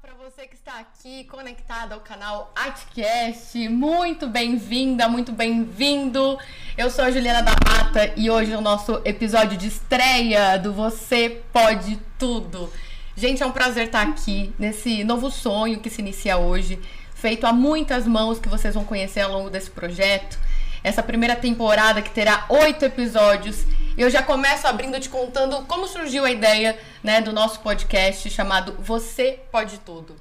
para você que está aqui conectado ao canal Artcast. Muito bem-vinda, muito bem-vindo. Eu sou a Juliana da Mata e hoje é o nosso episódio de estreia do Você Pode Tudo. Gente, é um prazer estar aqui nesse novo sonho que se inicia hoje, feito a muitas mãos que vocês vão conhecer ao longo desse projeto. Essa primeira temporada que terá oito episódios eu já começo abrindo te contando como surgiu a ideia né, do nosso podcast chamado Você Pode Tudo.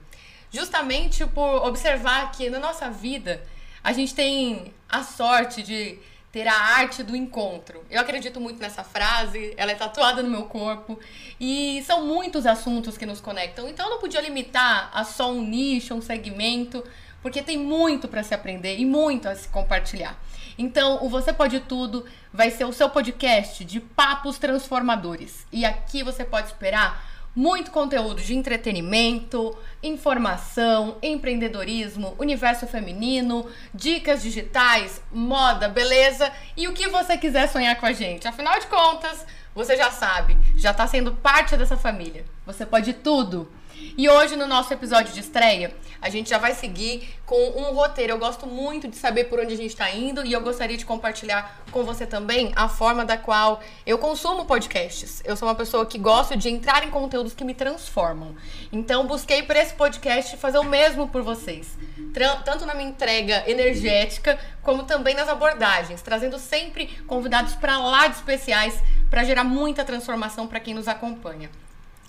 Justamente por observar que na nossa vida a gente tem a sorte de ter a arte do encontro. Eu acredito muito nessa frase, ela é tatuada no meu corpo e são muitos assuntos que nos conectam. Então eu não podia limitar a só um nicho, um segmento, porque tem muito para se aprender e muito a se compartilhar. Então, o Você Pode Tudo vai ser o seu podcast de papos transformadores. E aqui você pode esperar muito conteúdo de entretenimento, informação, empreendedorismo, universo feminino, dicas digitais, moda, beleza e o que você quiser sonhar com a gente. Afinal de contas, você já sabe, já está sendo parte dessa família. Você pode tudo. E hoje, no nosso episódio de estreia, a gente já vai seguir com um roteiro. Eu gosto muito de saber por onde a gente está indo e eu gostaria de compartilhar com você também a forma da qual eu consumo podcasts. Eu sou uma pessoa que gosta de entrar em conteúdos que me transformam. Então, busquei para esse podcast fazer o mesmo por vocês, tanto na minha entrega energética, como também nas abordagens, trazendo sempre convidados para lá de especiais para gerar muita transformação para quem nos acompanha.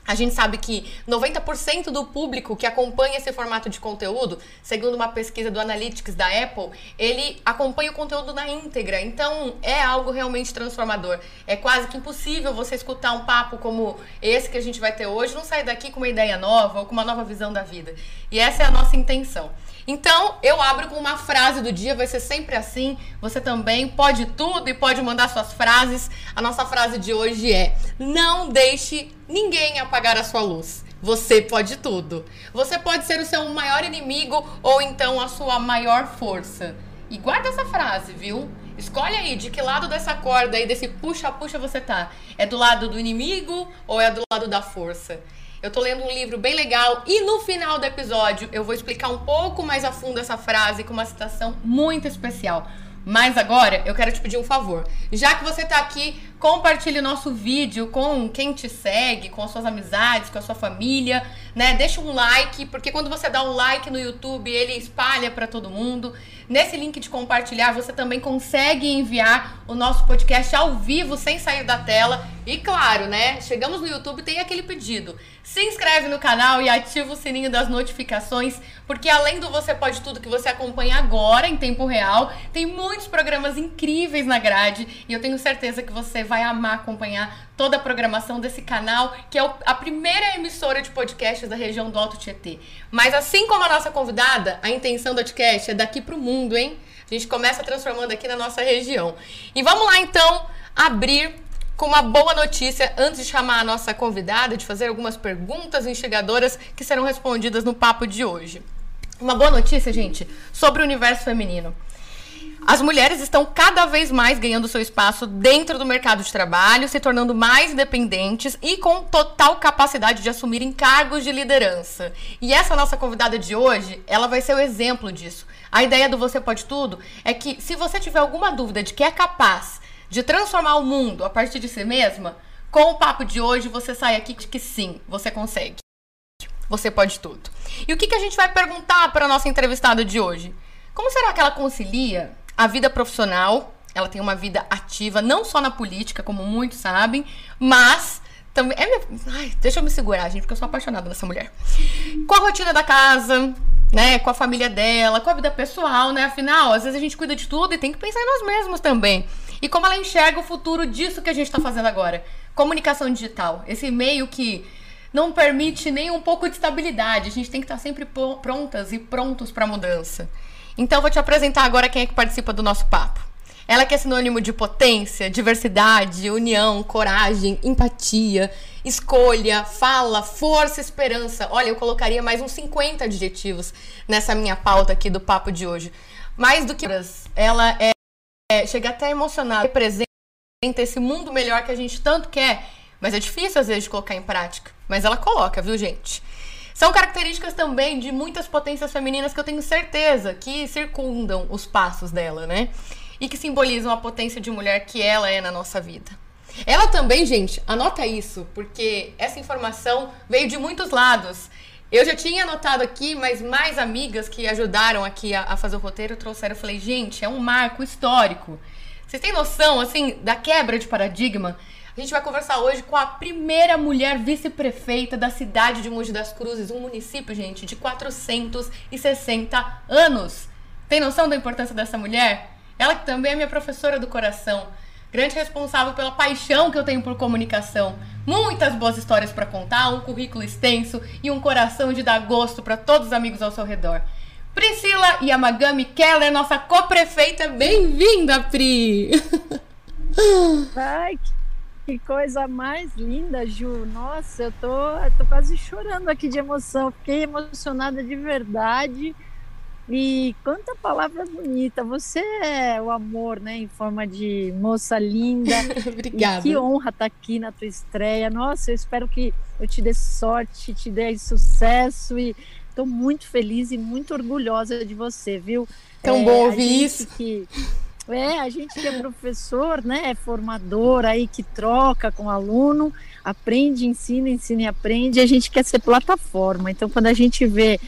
A gente sabe que 90% do público que acompanha esse formato de conteúdo, segundo uma pesquisa do Analytics da Apple, ele acompanha o conteúdo na íntegra. Então, é algo realmente transformador. É quase que impossível você escutar um papo como esse que a gente vai ter hoje, não sair daqui com uma ideia nova ou com uma nova visão da vida. E essa é a nossa intenção. Então, eu abro com uma frase do dia, vai ser sempre assim. Você também pode tudo e pode mandar suas frases. A nossa frase de hoje é: Não deixe ninguém apagar a sua luz. Você pode tudo. Você pode ser o seu maior inimigo ou então a sua maior força. E guarda essa frase, viu? Escolhe aí de que lado dessa corda aí, desse puxa-puxa você tá. É do lado do inimigo ou é do lado da força? Eu tô lendo um livro bem legal e no final do episódio eu vou explicar um pouco mais a fundo essa frase com uma citação muito especial. Mas agora eu quero te pedir um favor. Já que você tá aqui, compartilhe nosso vídeo com quem te segue, com as suas amizades, com a sua família, né? Deixa um like, porque quando você dá um like no YouTube, ele espalha para todo mundo. Nesse link de compartilhar, você também consegue enviar o nosso podcast ao vivo, sem sair da tela. E claro, né? Chegamos no YouTube, tem aquele pedido. Se inscreve no canal e ativa o sininho das notificações, porque além do Você Pode Tudo que você acompanha agora em tempo real, tem muitos programas incríveis na grade e eu tenho certeza que você vai amar acompanhar toda a programação desse canal, que é a primeira emissora de podcasts da região do Alto Tietê. Mas assim como a nossa convidada, a intenção do podcast é daqui para o mundo, hein? A gente começa transformando aqui na nossa região. E vamos lá então abrir com uma boa notícia antes de chamar a nossa convidada, de fazer algumas perguntas instigadoras que serão respondidas no papo de hoje. Uma boa notícia, gente, sobre o universo feminino. As mulheres estão cada vez mais ganhando seu espaço dentro do mercado de trabalho, se tornando mais independentes e com total capacidade de assumir cargos de liderança. E essa nossa convidada de hoje, ela vai ser o exemplo disso. A ideia do Você Pode Tudo é que se você tiver alguma dúvida de que é capaz de transformar o mundo a partir de si mesma, com o papo de hoje você sai aqui de que sim, você consegue. Você pode tudo. E o que, que a gente vai perguntar para a nossa entrevistada de hoje? Como será que ela concilia a vida profissional, ela tem uma vida ativa, não só na política, como muitos sabem, mas também. É minha, ai, deixa eu me segurar, gente, porque eu sou apaixonada nessa mulher. Com a rotina da casa, né? Com a família dela, com a vida pessoal, né? Afinal, às vezes a gente cuida de tudo e tem que pensar em nós mesmos também. E como ela enxerga o futuro disso que a gente está fazendo agora. Comunicação digital. Esse meio que não permite nem um pouco de estabilidade. A gente tem que estar sempre prontas e prontos para a mudança. Então, vou te apresentar agora quem é que participa do nosso papo. Ela que é sinônimo de potência, diversidade, união, coragem, empatia, escolha, fala, força, esperança. Olha, eu colocaria mais uns 50 adjetivos nessa minha pauta aqui do papo de hoje. Mais do que ela é, é chega até emocionada, representa esse mundo melhor que a gente tanto quer, mas é difícil às vezes de colocar em prática. Mas ela coloca, viu, gente? São características também de muitas potências femininas que eu tenho certeza que circundam os passos dela, né? E que simbolizam a potência de mulher que ela é na nossa vida. Ela também, gente, anota isso, porque essa informação veio de muitos lados. Eu já tinha anotado aqui, mas mais amigas que ajudaram aqui a, a fazer o roteiro trouxeram. Eu falei, gente, é um marco histórico. Vocês têm noção, assim, da quebra de paradigma? A gente vai conversar hoje com a primeira mulher vice-prefeita da cidade de Mogi das Cruzes, um município, gente, de 460 anos. Tem noção da importância dessa mulher? Ela que também é minha professora do coração, grande responsável pela paixão que eu tenho por comunicação. Muitas boas histórias para contar, um currículo extenso e um coração de dar gosto para todos os amigos ao seu redor. Priscila Yamagami Keller, nossa co-prefeita, bem-vinda, Pri! Ai, que coisa mais linda, Ju. Nossa, eu tô, eu tô quase chorando aqui de emoção. Fiquei emocionada de verdade. E quanta palavra bonita. Você é o amor, né? Em forma de moça linda. Obrigada. E que honra estar tá aqui na tua estreia. Nossa, eu espero que eu te dê sorte, te dê sucesso. E estou muito feliz e muito orgulhosa de você, viu? Tão é, bom ouvir isso. Que é, a gente que é professor, né, é formador aí que troca com aluno, aprende, ensina, ensina e aprende, a gente quer ser plataforma. Então, quando a gente vê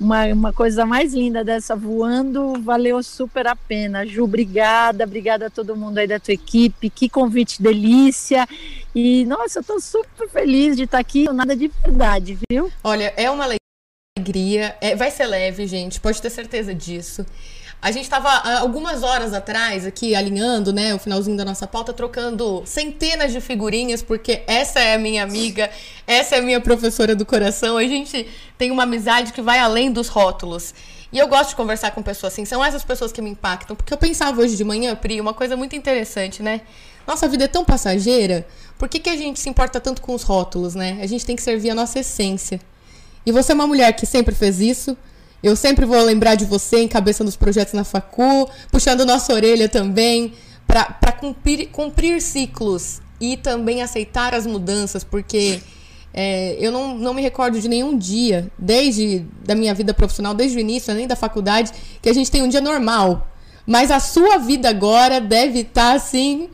uma, uma coisa mais linda dessa voando, valeu super a pena. Ju, obrigada, obrigada a todo mundo aí da tua equipe, que convite delícia. E, nossa, eu tô super feliz de estar aqui, nada de verdade, viu? Olha, é uma alegria, é, vai ser leve, gente, pode ter certeza disso. A gente estava algumas horas atrás aqui alinhando, né, o finalzinho da nossa pauta, trocando centenas de figurinhas, porque essa é a minha amiga, essa é a minha professora do coração. A gente tem uma amizade que vai além dos rótulos. E eu gosto de conversar com pessoas assim, são essas pessoas que me impactam. Porque eu pensava hoje de manhã, Pri, uma coisa muito interessante, né? Nossa vida é tão passageira, por que, que a gente se importa tanto com os rótulos, né? A gente tem que servir a nossa essência. E você é uma mulher que sempre fez isso, eu sempre vou lembrar de você encabeçando os projetos na facu, puxando nossa orelha também, para cumprir, cumprir ciclos e também aceitar as mudanças, porque é, eu não, não me recordo de nenhum dia, desde da minha vida profissional, desde o início, nem da faculdade, que a gente tem um dia normal. Mas a sua vida agora deve estar, tá, assim,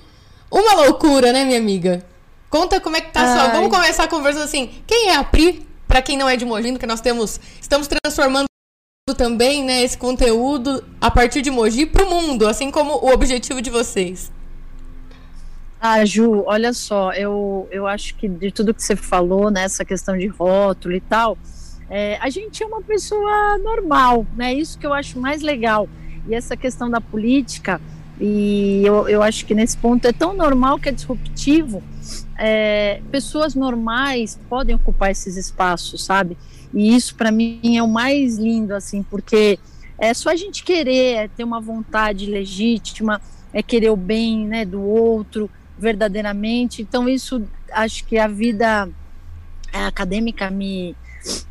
uma loucura, né, minha amiga? Conta como é que tá a sua... Vamos começar conversando assim, quem é a Pri? Para quem não é de Mogi, que nós temos... Estamos transformando também, né, esse conteúdo a partir de Mogi para o mundo, assim como o objetivo de vocês. Ah, Ju, olha só, eu, eu acho que de tudo que você falou, né, questão de rótulo e tal, é, a gente é uma pessoa normal, né? Isso que eu acho mais legal. E essa questão da política, e eu, eu acho que nesse ponto é tão normal que é disruptivo. É, pessoas normais podem ocupar esses espaços, sabe? E isso para mim é o mais lindo, assim, porque é só a gente querer, é ter uma vontade legítima, é querer o bem, né, do outro verdadeiramente. Então isso, acho que a vida é, acadêmica me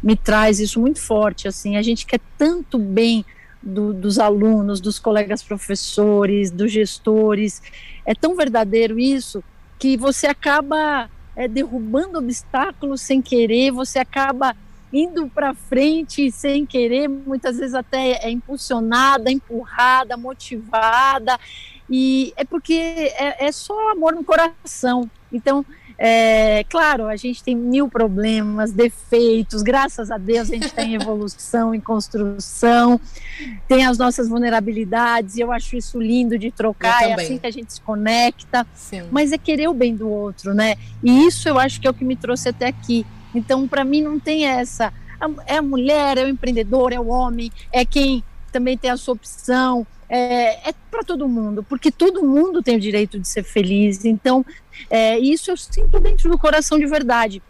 me traz isso muito forte, assim. A gente quer tanto bem do, dos alunos, dos colegas professores, dos gestores. É tão verdadeiro isso que você acaba é, derrubando obstáculos sem querer, você acaba indo para frente sem querer, muitas vezes até é impulsionada, empurrada, motivada, e é porque é, é só amor no coração. Então, é, claro, a gente tem mil problemas, defeitos, graças a Deus a gente está em evolução, em construção, tem as nossas vulnerabilidades, e eu acho isso lindo de trocar, é assim que a gente se conecta, Sim. mas é querer o bem do outro, né? E isso eu acho que é o que me trouxe até aqui. Então, para mim, não tem essa. É a mulher, é o empreendedor, é o homem, é quem também tem a sua opção. É, é para todo mundo, porque todo mundo tem o direito de ser feliz. Então, é, isso eu sinto dentro do coração de verdade.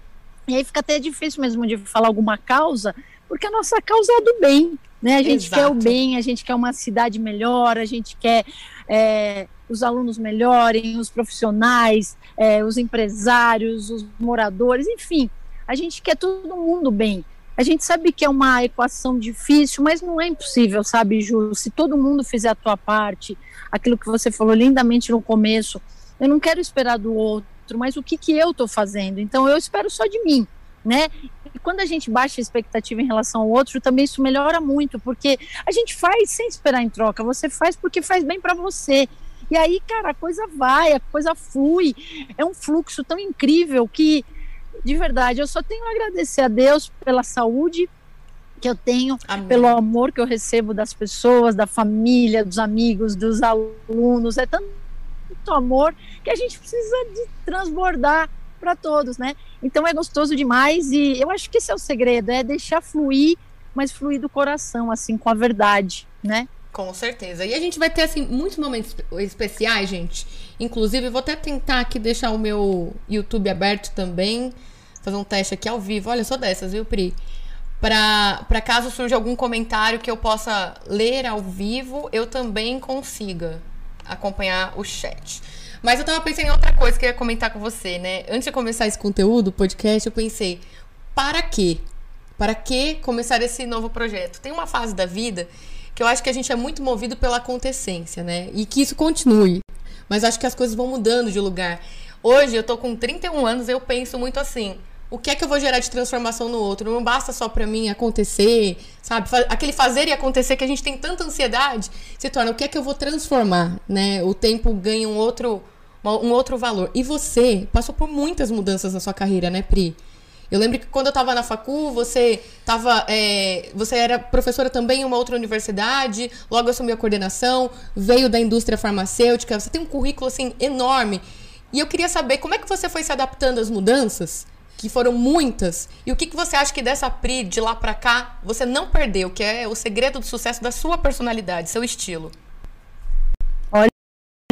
E aí fica até difícil mesmo de falar alguma causa, porque a nossa causa é do bem, né? A gente Exato. quer o bem, a gente quer uma cidade melhor, a gente quer é, os alunos melhorem, os profissionais, é, os empresários, os moradores, enfim a gente quer todo mundo bem. A gente sabe que é uma equação difícil, mas não é impossível, sabe, Ju? Se todo mundo fizer a tua parte, aquilo que você falou lindamente no começo, eu não quero esperar do outro, mas o que, que eu estou fazendo? Então, eu espero só de mim, né? e quando a gente baixa a expectativa em relação ao outro, também isso melhora muito, porque a gente faz sem esperar em troca, você faz porque faz bem para você. E aí, cara, a coisa vai, a coisa flui. É um fluxo tão incrível que, de verdade, eu só tenho a agradecer a Deus pela saúde que eu tenho, Amém. pelo amor que eu recebo das pessoas, da família, dos amigos, dos alunos. É tanto amor que a gente precisa de transbordar para todos, né? Então é gostoso demais e eu acho que esse é o segredo, é deixar fluir, mas fluir do coração, assim, com a verdade, né? Com certeza. E a gente vai ter, assim, muitos momentos especiais, gente. Inclusive, vou até tentar aqui deixar o meu YouTube aberto também. Fazer um teste aqui ao vivo. Olha, só dessas, viu, Pri? Pra caso surja algum comentário que eu possa ler ao vivo, eu também consiga acompanhar o chat. Mas eu tava pensando em outra coisa que eu ia comentar com você, né? Antes de começar esse conteúdo, podcast, eu pensei, para quê? Para que começar esse novo projeto? Tem uma fase da vida que eu acho que a gente é muito movido pela acontecência, né? E que isso continue. Mas acho que as coisas vão mudando de lugar. Hoje eu tô com 31 anos, eu penso muito assim, o que é que eu vou gerar de transformação no outro? Não basta só para mim acontecer, sabe? Aquele fazer e acontecer que a gente tem tanta ansiedade, se torna o que é que eu vou transformar, né? O tempo ganha um outro um outro valor. E você passou por muitas mudanças na sua carreira, né, Pri? Eu lembro que quando eu estava na facu, você tava, é, você era professora também em uma outra universidade, logo assumiu a coordenação, veio da indústria farmacêutica, você tem um currículo assim enorme. E eu queria saber como é que você foi se adaptando às mudanças, que foram muitas, e o que, que você acha que dessa Pri de lá para cá você não perdeu, que é o segredo do sucesso da sua personalidade, seu estilo.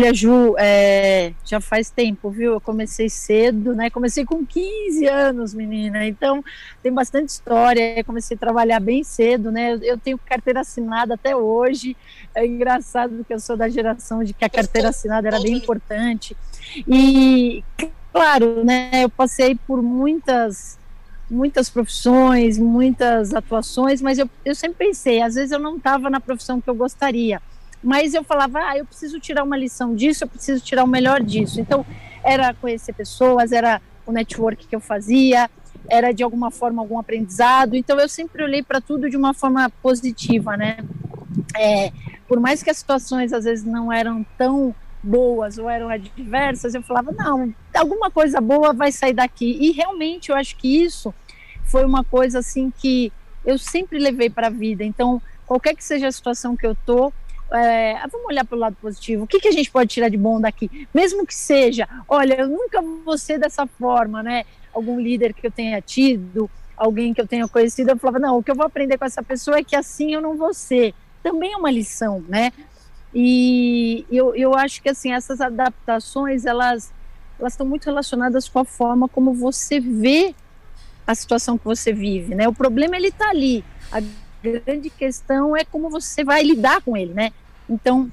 Olha, Ju, é, já faz tempo, viu? Eu comecei cedo, né? Comecei com 15 anos, menina. Então, tem bastante história. comecei a trabalhar bem cedo, né? Eu, eu, tenho carteira assinada até hoje. É engraçado que eu sou da geração de que a carteira assinada era bem importante. E, claro, né? Eu passei por muitas muitas profissões, muitas atuações, mas eu, eu sempre pensei, às vezes eu não estava na profissão que eu gostaria mas eu falava, ah, eu preciso tirar uma lição disso, eu preciso tirar o melhor disso. Então, era conhecer pessoas, era o network que eu fazia, era de alguma forma algum aprendizado. Então, eu sempre olhei para tudo de uma forma positiva, né? É, por mais que as situações às vezes não eram tão boas ou eram adversas, eu falava, não, alguma coisa boa vai sair daqui. E realmente eu acho que isso foi uma coisa assim que eu sempre levei para a vida. Então, qualquer que seja a situação que eu tô, é, vamos olhar pelo lado positivo. O que, que a gente pode tirar de bom daqui? Mesmo que seja, olha, eu nunca vou ser dessa forma, né? Algum líder que eu tenha tido, alguém que eu tenha conhecido, eu falava, não, o que eu vou aprender com essa pessoa é que assim eu não vou ser. Também é uma lição, né? E eu, eu acho que, assim, essas adaptações, elas elas estão muito relacionadas com a forma como você vê a situação que você vive, né? O problema, ele está ali. A grande questão é como você vai lidar com ele, né? Então,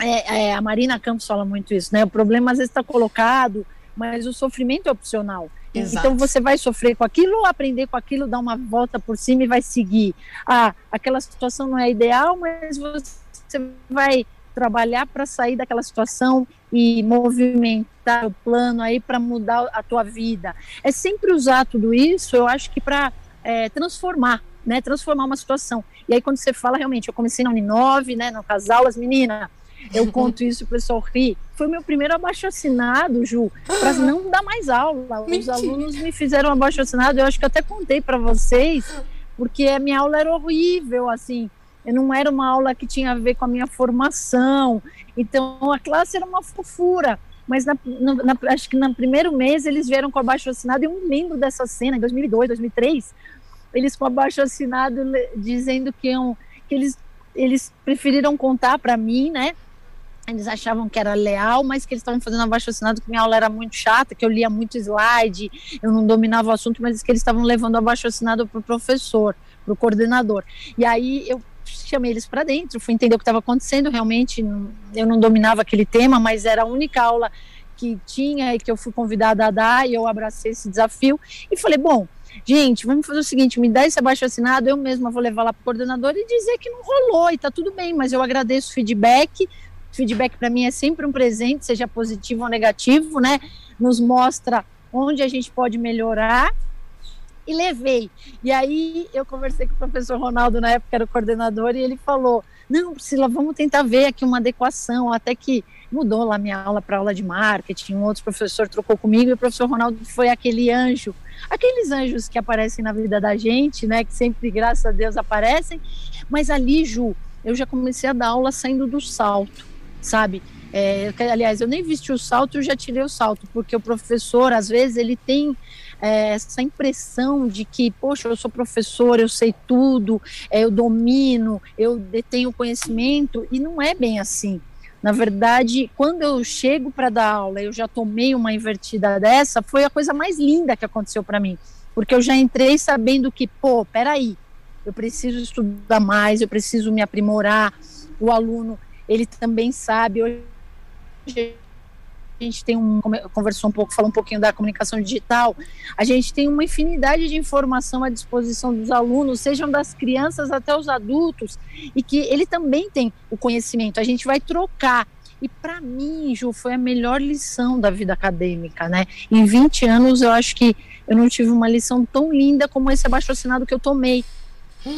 é, é, a Marina Campos fala muito isso, né? O problema às vezes está colocado, mas o sofrimento é opcional. Exato. Então você vai sofrer com aquilo, aprender com aquilo, dar uma volta por cima e vai seguir. Ah, aquela situação não é ideal, mas você vai trabalhar para sair daquela situação e movimentar o plano aí para mudar a tua vida. É sempre usar tudo isso, eu acho que para é, transformar, né, transformar uma situação. E aí, quando você fala, realmente, eu comecei na Uninove, né, nas aulas, menina, eu conto isso, o pessoal ri. Foi o meu primeiro abaixo-assinado, Ju, para não dar mais aula. Os Mentira. alunos me fizeram abaixo-assinado, eu acho que eu até contei para vocês, porque a minha aula era horrível, assim, eu não era uma aula que tinha a ver com a minha formação, então a classe era uma fofura. Mas na, na, acho que no primeiro mês eles vieram com abaixo assinado. Eu me lembro dessa cena, em 2002, 2003, eles com abaixo assinado dizendo que, iam, que eles, eles preferiram contar para mim, né? Eles achavam que era leal, mas que eles estavam fazendo abaixo assinado que minha aula era muito chata, que eu lia muito slide, eu não dominava o assunto, mas que eles estavam levando abaixo assinado para o professor, para o coordenador. E aí eu chamei eles para dentro, fui entender o que estava acontecendo. Realmente, eu não dominava aquele tema, mas era a única aula que tinha e que eu fui convidada a dar, e eu abracei esse desafio e falei: bom, gente, vamos fazer o seguinte, me dá esse abaixo assinado, eu mesma vou levar lá para o coordenador e dizer que não rolou e tá tudo bem, mas eu agradeço o feedback. Feedback para mim é sempre um presente, seja positivo ou negativo, né? Nos mostra onde a gente pode melhorar. e levei. E aí eu conversei com o professor Ronaldo, na época era o coordenador, e ele falou: não, Priscila, vamos tentar ver aqui uma adequação, até que mudou lá minha aula para aula de marketing, um outro professor trocou comigo, e o professor Ronaldo foi aquele anjo, aqueles anjos que aparecem na vida da gente, né, que sempre, graças a Deus, aparecem, mas ali, Ju, eu já comecei a dar aula saindo do salto, sabe? É, aliás, eu nem vesti o salto, eu já tirei o salto, porque o professor, às vezes, ele tem é, essa impressão de que, poxa, eu sou professor, eu sei tudo, é, eu domino, eu detenho conhecimento, e não é bem assim. Na verdade, quando eu chego para dar aula, eu já tomei uma invertida dessa, foi a coisa mais linda que aconteceu para mim, porque eu já entrei sabendo que, pô, peraí, eu preciso estudar mais, eu preciso me aprimorar. O aluno, ele também sabe. Hoje a gente tem um conversou um pouco, falou um pouquinho da comunicação digital. A gente tem uma infinidade de informação à disposição dos alunos, sejam das crianças até os adultos, e que ele também tem o conhecimento. A gente vai trocar. E para mim, Ju, foi a melhor lição da vida acadêmica, né? Em 20 anos, eu acho que eu não tive uma lição tão linda como esse abaixo assinado que eu tomei.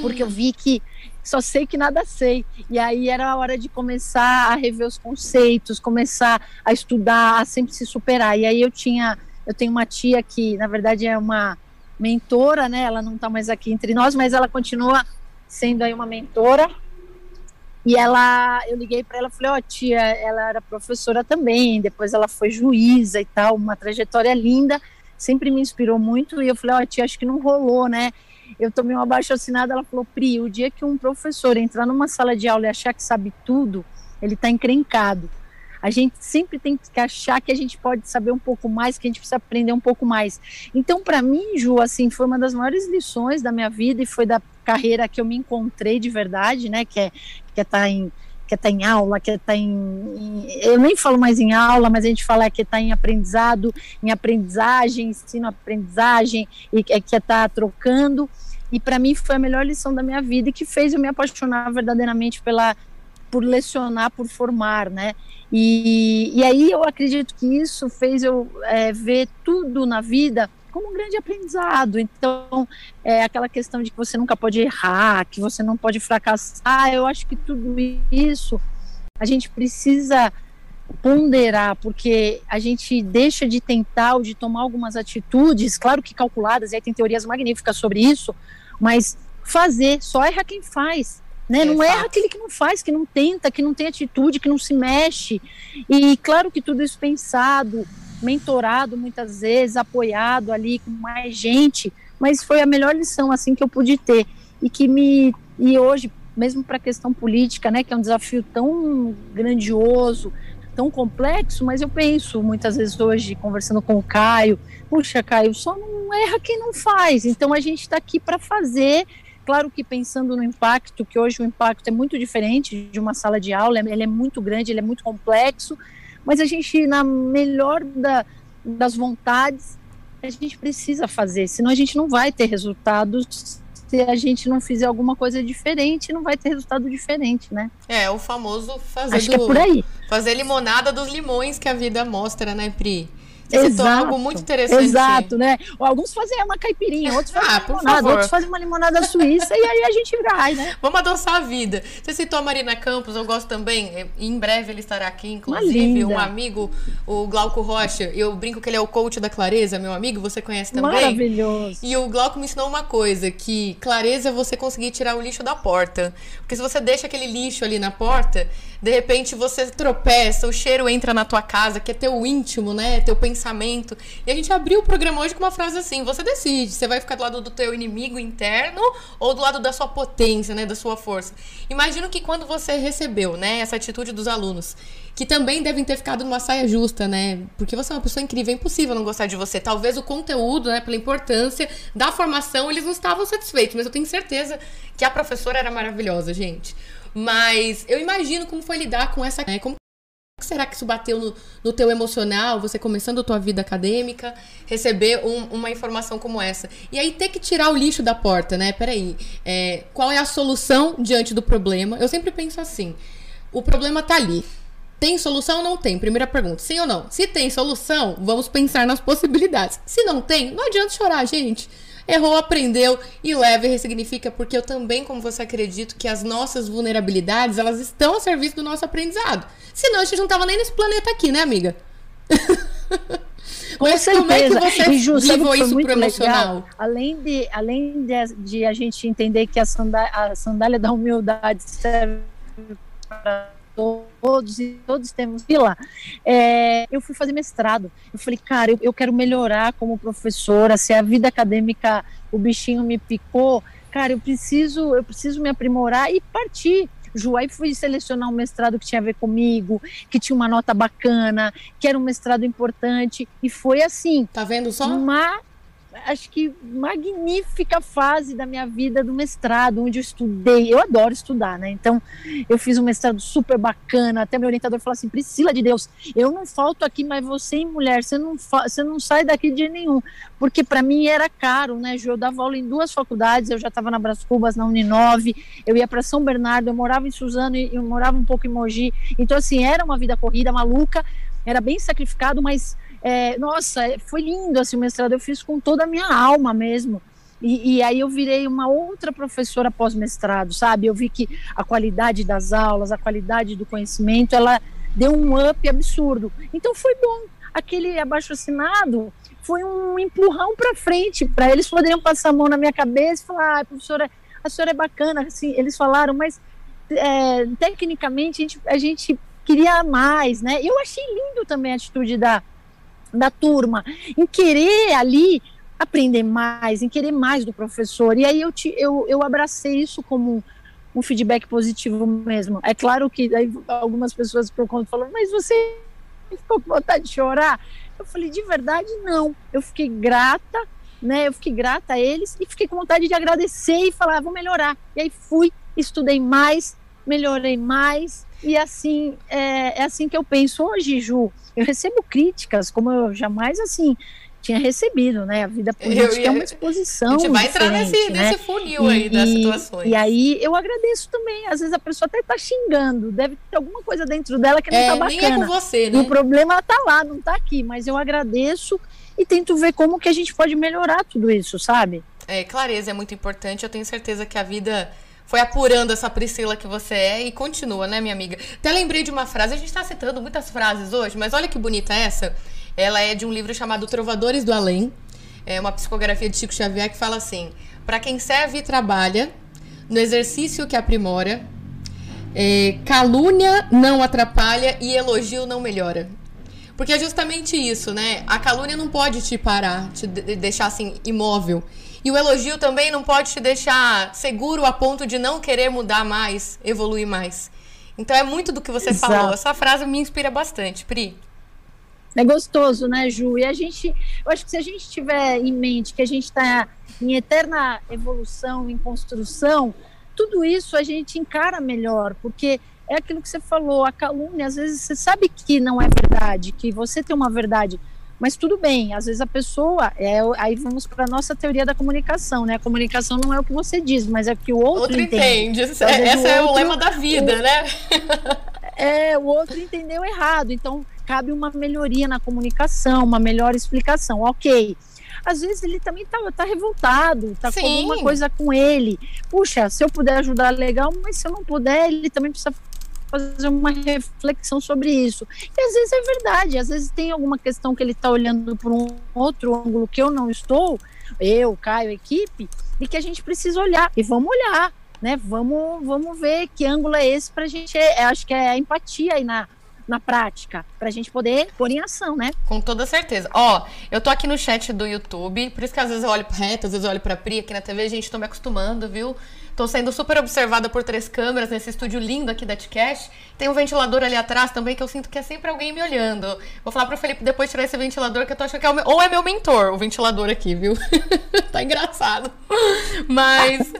Porque eu vi que só sei que nada sei. E aí era a hora de começar a rever os conceitos, começar a estudar, a sempre se superar. E aí eu tinha, eu tenho uma tia que, na verdade, é uma mentora, né? Ela não está mais aqui entre nós, mas ela continua sendo aí uma mentora. E ela, eu liguei para ela, falei, ó, oh, tia, ela era professora também, depois ela foi juíza e tal, uma trajetória linda, sempre me inspirou muito. E eu falei, ó, oh, tia, acho que não rolou, né? Eu tomei uma abaixo assinada, ela falou, Pri, o dia que um professor entrar numa sala de aula e achar que sabe tudo, ele está encrencado. A gente sempre tem que achar que a gente pode saber um pouco mais, que a gente precisa aprender um pouco mais. Então, para mim, Ju, assim, foi uma das maiores lições da minha vida e foi da carreira que eu me encontrei de verdade, né? Que é que é tá em que está em aula, que está em, em, Eu nem falo mais em aula, mas a gente fala que está em aprendizado, em aprendizagem, ensino-aprendizagem, e que está é, trocando. E para mim foi a melhor lição da minha vida e que fez eu me apaixonar verdadeiramente pela, por lecionar, por formar, né? E, e aí eu acredito que isso fez eu é, ver tudo na vida como um grande aprendizado. Então, é aquela questão de que você nunca pode errar, que você não pode fracassar. Eu acho que tudo isso a gente precisa ponderar, porque a gente deixa de tentar ou de tomar algumas atitudes, claro que calculadas, e aí tem teorias magníficas sobre isso, mas fazer, só erra quem faz. Né? Não erra aquele que não faz, que não tenta, que não tem atitude, que não se mexe. E claro que tudo isso pensado, mentorado muitas vezes, apoiado ali com mais gente, mas foi a melhor lição assim que eu pude ter e que me e hoje mesmo para a questão política, né, que é um desafio tão grandioso, tão complexo, mas eu penso muitas vezes hoje conversando com o Caio, puxa, Caio, só não erra quem não faz. Então a gente está aqui para fazer claro que pensando no impacto, que hoje o impacto é muito diferente de uma sala de aula, ele é muito grande, ele é muito complexo, mas a gente, na melhor da, das vontades, a gente precisa fazer, senão a gente não vai ter resultados se a gente não fizer alguma coisa diferente, não vai ter resultado diferente, né? É, o famoso fazer, Acho do, que é por aí. fazer limonada dos limões que a vida mostra, né, Pri? Você exato, algo muito interessante. Exato, né? Alguns fazem uma caipirinha, outros fazem ah, uma limonada, outros fazem uma limonada suíça e aí a gente vai, né? Vamos adoçar a vida. Você citou a Marina Campos, eu gosto também. Em breve ele estará aqui, inclusive, um amigo, o Glauco Rocha. Eu brinco que ele é o coach da clareza, meu amigo, você conhece também. Maravilhoso. E o Glauco me ensinou uma coisa, que clareza é você conseguir tirar o lixo da porta. Porque se você deixa aquele lixo ali na porta, de repente você tropeça, o cheiro entra na tua casa, que é teu íntimo, né? Teu pensamento. E a gente abriu o programa hoje com uma frase assim: você decide, você vai ficar do lado do teu inimigo interno ou do lado da sua potência, né? Da sua força. Imagino que quando você recebeu, né, essa atitude dos alunos, que também devem ter ficado numa saia justa, né? Porque você é uma pessoa incrível, é impossível não gostar de você. Talvez o conteúdo, né, pela importância da formação, eles não estavam satisfeitos, mas eu tenho certeza que a professora era maravilhosa, gente. Mas eu imagino como foi lidar com essa. Né? Como será que isso bateu no, no teu emocional, você começando a tua vida acadêmica, receber um, uma informação como essa? E aí ter que tirar o lixo da porta, né? Peraí, é, qual é a solução diante do problema? Eu sempre penso assim, o problema tá ali. Tem solução ou não tem? Primeira pergunta, sim ou não? Se tem solução, vamos pensar nas possibilidades. Se não tem, não adianta chorar, gente. Errou, aprendeu e leva e ressignifica, porque eu também, como você acredito, que as nossas vulnerabilidades, elas estão a serviço do nosso aprendizado. Senão a gente não tava nem nesse planeta aqui, né, amiga? Com Mas certeza. como é que você e, Ju, levou isso pro emocional? Legal. Além, de, além de, de, a gente entender que a sandália, a sandália da humildade serve para todos e todos temos fila. É, eu fui fazer mestrado. Eu falei, cara, eu, eu quero melhorar como professora. Se a vida acadêmica, o bichinho me picou, cara, eu preciso, eu preciso me aprimorar e partir. Ju, aí fui selecionar um mestrado que tinha a ver comigo, que tinha uma nota bacana, que era um mestrado importante, e foi assim. Tá vendo só? Uma acho que magnífica fase da minha vida do mestrado, onde eu estudei. Eu adoro estudar, né? Então, eu fiz um mestrado super bacana. Até meu orientador falou assim: Priscila de Deus, eu não falto aqui, mas você mulher, você não, você não sai daqui de nenhum. Porque para mim era caro, né? Eu dava aula em duas faculdades, eu já estava na Bras Cubas, na Uninove, eu ia para São Bernardo, eu morava em Suzano e eu morava um pouco em Mogi. Então, assim, era uma vida corrida maluca, era bem sacrificado, mas é, nossa, foi lindo assim, o mestrado, eu fiz com toda a minha alma mesmo. E, e, aí eu virei uma outra professora pós-mestrado, sabe? Eu vi que a qualidade das aulas, a qualidade do conhecimento, ela deu um up absurdo. Então foi bom. Aquele abaixo assinado foi um empurrão para frente, para eles poderiam passar a mão na minha cabeça e falar, ah, professora, a senhora é bacana, assim, eles falaram, mas é, tecnicamente a gente, a gente queria mais, né? Eu achei lindo também a atitude da, da turma, em querer ali aprender mais, em querer mais do professor. E aí eu, te, eu, eu abracei isso como um, feedback positivo mesmo. É claro que aí algumas pessoas por conta falam, mas você ficou com vontade de chorar? Eu falei, de verdade, não. Eu fiquei grata, né? Eu fiquei grata a eles e fiquei com vontade de agradecer e falar, ah, vou melhorar. E aí fui, estudei mais, melhorei mais, e assim, é, é assim que eu penso hoje, Ju. Eu recebo críticas, como eu jamais assim tinha recebido, né? A vida política ia, é uma exposição. A gente vai entrar nesse, né? nesse funil e, aí das e, situações. E aí eu agradeço também. Às vezes a pessoa até tá xingando, deve ter alguma coisa dentro dela que não é, tá bacana. Nem é com você, né? E o problema tá lá, não tá aqui. Mas eu agradeço e tento ver como que a gente pode melhorar tudo isso, sabe? É, clareza é muito importante. Eu tenho certeza que a vida foi apurando essa Priscila que você é e continua, né, minha amiga? Até lembrei de uma frase, a gente está citando muitas frases hoje, mas olha que bonita essa. Ela é de um livro chamado Trovadores do Além. É uma psicografia de Chico Xavier que fala assim: para quem serve e trabalha, no exercício que aprimora, é, calúnia não atrapalha e elogio não melhora. Porque é justamente isso, né? A calúnia não pode te parar, te deixar assim imóvel. E o elogio também não pode te deixar seguro a ponto de não querer mudar mais, evoluir mais. Então é muito do que você Exato. falou. Essa frase me inspira bastante, Pri. É gostoso, né, Ju? E a gente, eu acho que se a gente tiver em mente que a gente está em eterna evolução, em construção, tudo isso a gente encara melhor, porque é aquilo que você falou, a calúnia, às vezes você sabe que não é verdade, que você tem uma verdade, mas tudo bem, às vezes a pessoa, é, aí vamos para a nossa teoria da comunicação, né? A comunicação não é o que você diz, mas é o que o outro, outro entende. entende. Esse é o, o lema da vida, o, né? é, o outro entendeu errado. Então, cabe uma melhoria na comunicação, uma melhor explicação. Ok. Às vezes ele também tá, tá revoltado, tá Sim. com alguma coisa com ele. Puxa, se eu puder ajudar, legal, mas se eu não puder, ele também precisa fazer uma reflexão sobre isso. E às vezes é verdade, às vezes tem alguma questão que ele está olhando por um outro ângulo que eu não estou, eu, Caio, equipe, e que a gente precisa olhar. E vamos olhar, né? Vamos, vamos ver que ângulo é esse para a gente. É, acho que é a empatia aí na, na prática, para a gente poder pôr em ação, né? Com toda certeza. Ó, eu tô aqui no chat do YouTube, por isso que às vezes eu olho reto, às vezes eu olho pra Pri, aqui na TV, gente, tô me acostumando, viu? Tô sendo super observada por três câmeras nesse estúdio lindo aqui da Tcast. Tem um ventilador ali atrás também que eu sinto que é sempre alguém me olhando. Vou falar pro Felipe depois tirar esse ventilador que eu tô achando que é o meu, ou é meu mentor, o ventilador aqui, viu? tá engraçado. Mas,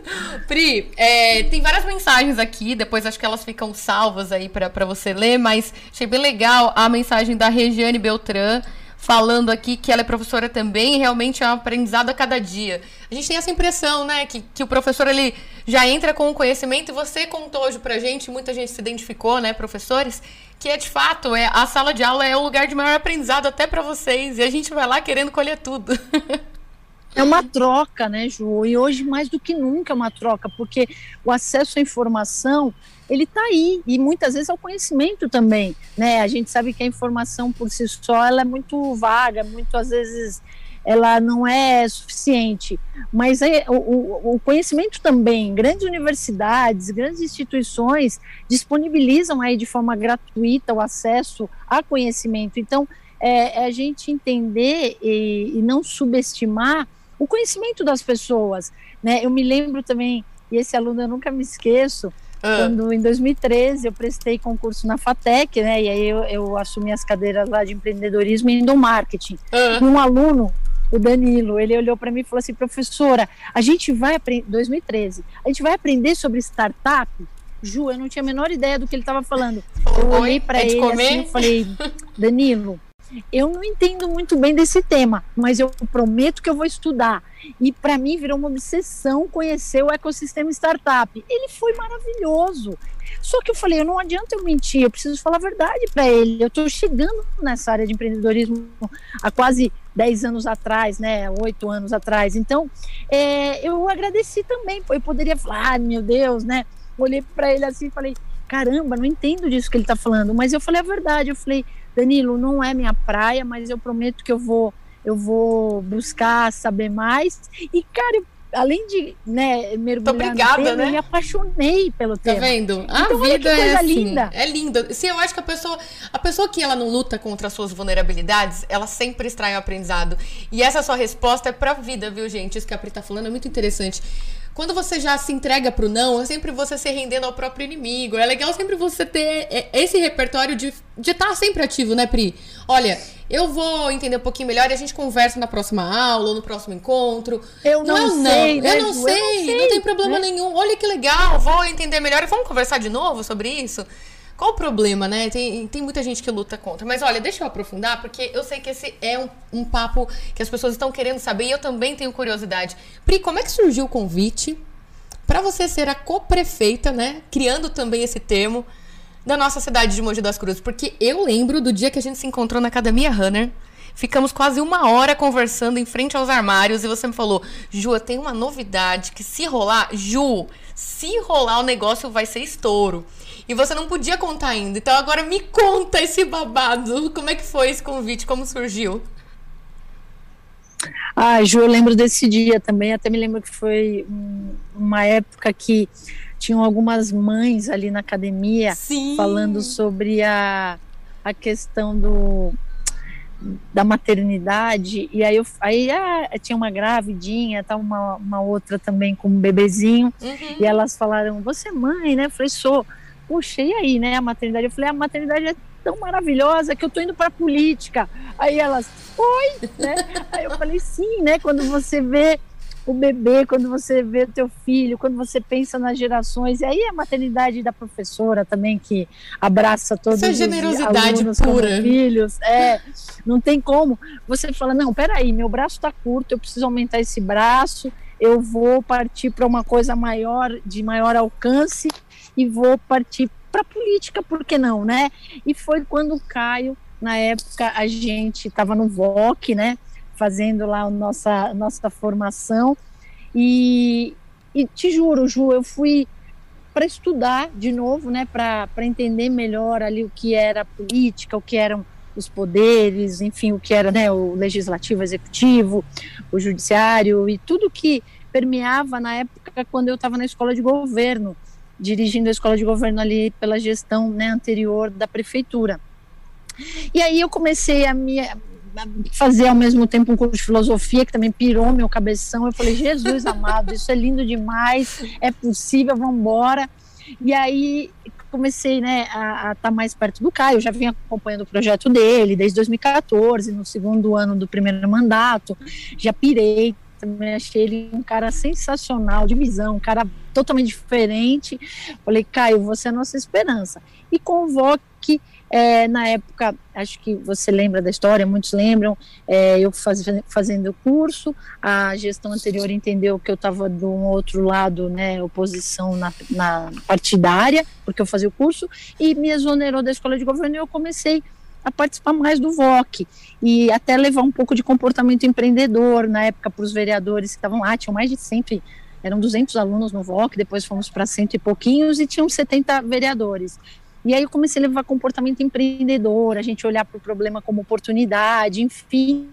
Pri, é, tem várias mensagens aqui, depois acho que elas ficam salvas aí para você ler, mas achei bem legal a mensagem da Regiane Beltrán falando aqui que ela é professora também realmente é um aprendizado a cada dia. A gente tem essa impressão, né, que, que o professor ele já entra com o conhecimento e você contou hoje pra gente, muita gente se identificou, né, professores, que é de fato, é a sala de aula é o lugar de maior aprendizado até para vocês e a gente vai lá querendo colher tudo. É uma troca, né, Ju? E hoje mais do que nunca é uma troca, porque o acesso à informação ele está aí e muitas vezes é o conhecimento também, né? A gente sabe que a informação por si só ela é muito vaga, muito às vezes ela não é suficiente, mas é, o, o, conhecimento também, grandes universidades, grandes instituições disponibilizam aí de forma gratuita o acesso a conhecimento. Então, é, é a gente entender e, e, não subestimar o conhecimento das pessoas, né? Eu me lembro também, e esse aluno eu nunca me esqueço, ah. Quando em 2013 eu prestei concurso na FATEC, né? E aí eu, eu assumi as cadeiras lá de empreendedorismo e do marketing. Ah. Um aluno, o Danilo, ele olhou para mim e falou assim: professora, a gente vai aprender. 2013, a gente vai aprender sobre startup? Ju, eu não tinha a menor ideia do que ele estava falando. Eu olhei para é ele assim e falei: Danilo, eu não entendo muito bem desse tema, mas eu prometo que eu vou estudar. E para mim virou uma obsessão conhecer o ecossistema startup. Ele foi maravilhoso. Só que eu falei, não adianta eu mentir, eu preciso falar a verdade para ele. Eu estou chegando nessa área de empreendedorismo há quase 10 anos atrás, né, 8 anos atrás. Então, é, eu agradeci também. Eu poderia falar, ah, meu Deus, né? Olhei para ele assim e falei, caramba, não entendo disso que ele está falando. Mas eu falei a verdade. Eu falei, Danilo, não é minha praia, mas eu prometo que eu vou eu vou buscar saber mais. E, cara, além de né, mergulhar obrigada, no tema, né? eu me apaixonei pelo tá tema. Tá vendo? A então, vida é assim, linda. É linda. Se eu acho que a pessoa, a pessoa que ela não luta contra as suas vulnerabilidades, ela sempre extrai o aprendizado. E essa sua resposta é pra vida, viu, gente? Isso que a Pri tá falando é muito interessante. Quando você já se entrega pro não, é sempre você se rendendo ao próprio inimigo. É legal sempre você ter esse repertório de estar tá sempre ativo, né, Pri? Olha, eu vou entender um pouquinho melhor e a gente conversa na próxima aula ou no próximo encontro. Eu não, não sei. Não. Né, eu, não sei, eu não sei, não tem problema né? nenhum. Olha que legal, vou entender melhor. Vamos conversar de novo sobre isso? Qual o problema, né? Tem, tem muita gente que luta contra. Mas olha, deixa eu aprofundar, porque eu sei que esse é um, um papo que as pessoas estão querendo saber e eu também tenho curiosidade. Pri, como é que surgiu o convite para você ser a co-prefeita, né? Criando também esse termo da nossa cidade de Mogi das Cruzes. Porque eu lembro do dia que a gente se encontrou na Academia Runner. Ficamos quase uma hora conversando em frente aos armários e você me falou: Ju, tem uma novidade que se rolar, Ju, se rolar o negócio vai ser estouro. E você não podia contar ainda. Então agora me conta esse babado. Como é que foi esse convite? Como surgiu? Ah, Ju, eu lembro desse dia também. Até me lembro que foi uma época que tinham algumas mães ali na academia Sim. falando sobre a, a questão do da maternidade e aí eu aí ah, tinha uma gravidinha tá uma, uma outra também com um bebezinho uhum. e elas falaram você é mãe né eu falei sou puxa, e aí, né, a maternidade? Eu falei, a maternidade é tão maravilhosa que eu tô indo para política. Aí elas, oi, né? Aí eu falei, sim, né? Quando você vê o bebê, quando você vê o teu filho, quando você pensa nas gerações, e aí a maternidade da professora também que abraça todos Essa os generosidade alunos pura. filhos, é, não tem como. Você fala, não, peraí, meu braço está curto, eu preciso aumentar esse braço, eu vou partir para uma coisa maior, de maior alcance, e vou partir para política, por que não, né? E foi quando o Caio, na época, a gente estava no VOC, né? Fazendo lá a nossa, nossa formação. E, e te juro, Ju, eu fui para estudar de novo, né? Para entender melhor ali o que era política, o que eram os poderes, enfim, o que era né, o legislativo, executivo, o judiciário e tudo que permeava na época quando eu estava na escola de governo dirigindo a escola de governo ali pela gestão né, anterior da prefeitura. E aí eu comecei a me fazer ao mesmo tempo um curso de filosofia que também pirou meu cabeção. Eu falei, Jesus amado, isso é lindo demais, é possível, vamos embora. E aí comecei né, a estar tá mais perto do Caio, eu já vinha acompanhando o projeto dele desde 2014, no segundo ano do primeiro mandato, já pirei também achei ele um cara sensacional, de visão, um cara totalmente diferente. Falei, Caio, você é a nossa esperança. E convoque, é, na época, acho que você lembra da história, muitos lembram, é, eu faz, fazendo o curso, a gestão anterior entendeu que eu estava de um outro lado, né, oposição na, na partidária, porque eu fazia o curso, e me exonerou da escola de governo e eu comecei a participar mais do VOC e até levar um pouco de comportamento empreendedor na época para os vereadores que estavam lá, tinham mais de 100, eram 200 alunos no VOC, depois fomos para cento e pouquinhos e tinham 70 vereadores. E aí eu comecei a levar comportamento empreendedor, a gente olhar para o problema como oportunidade, enfim.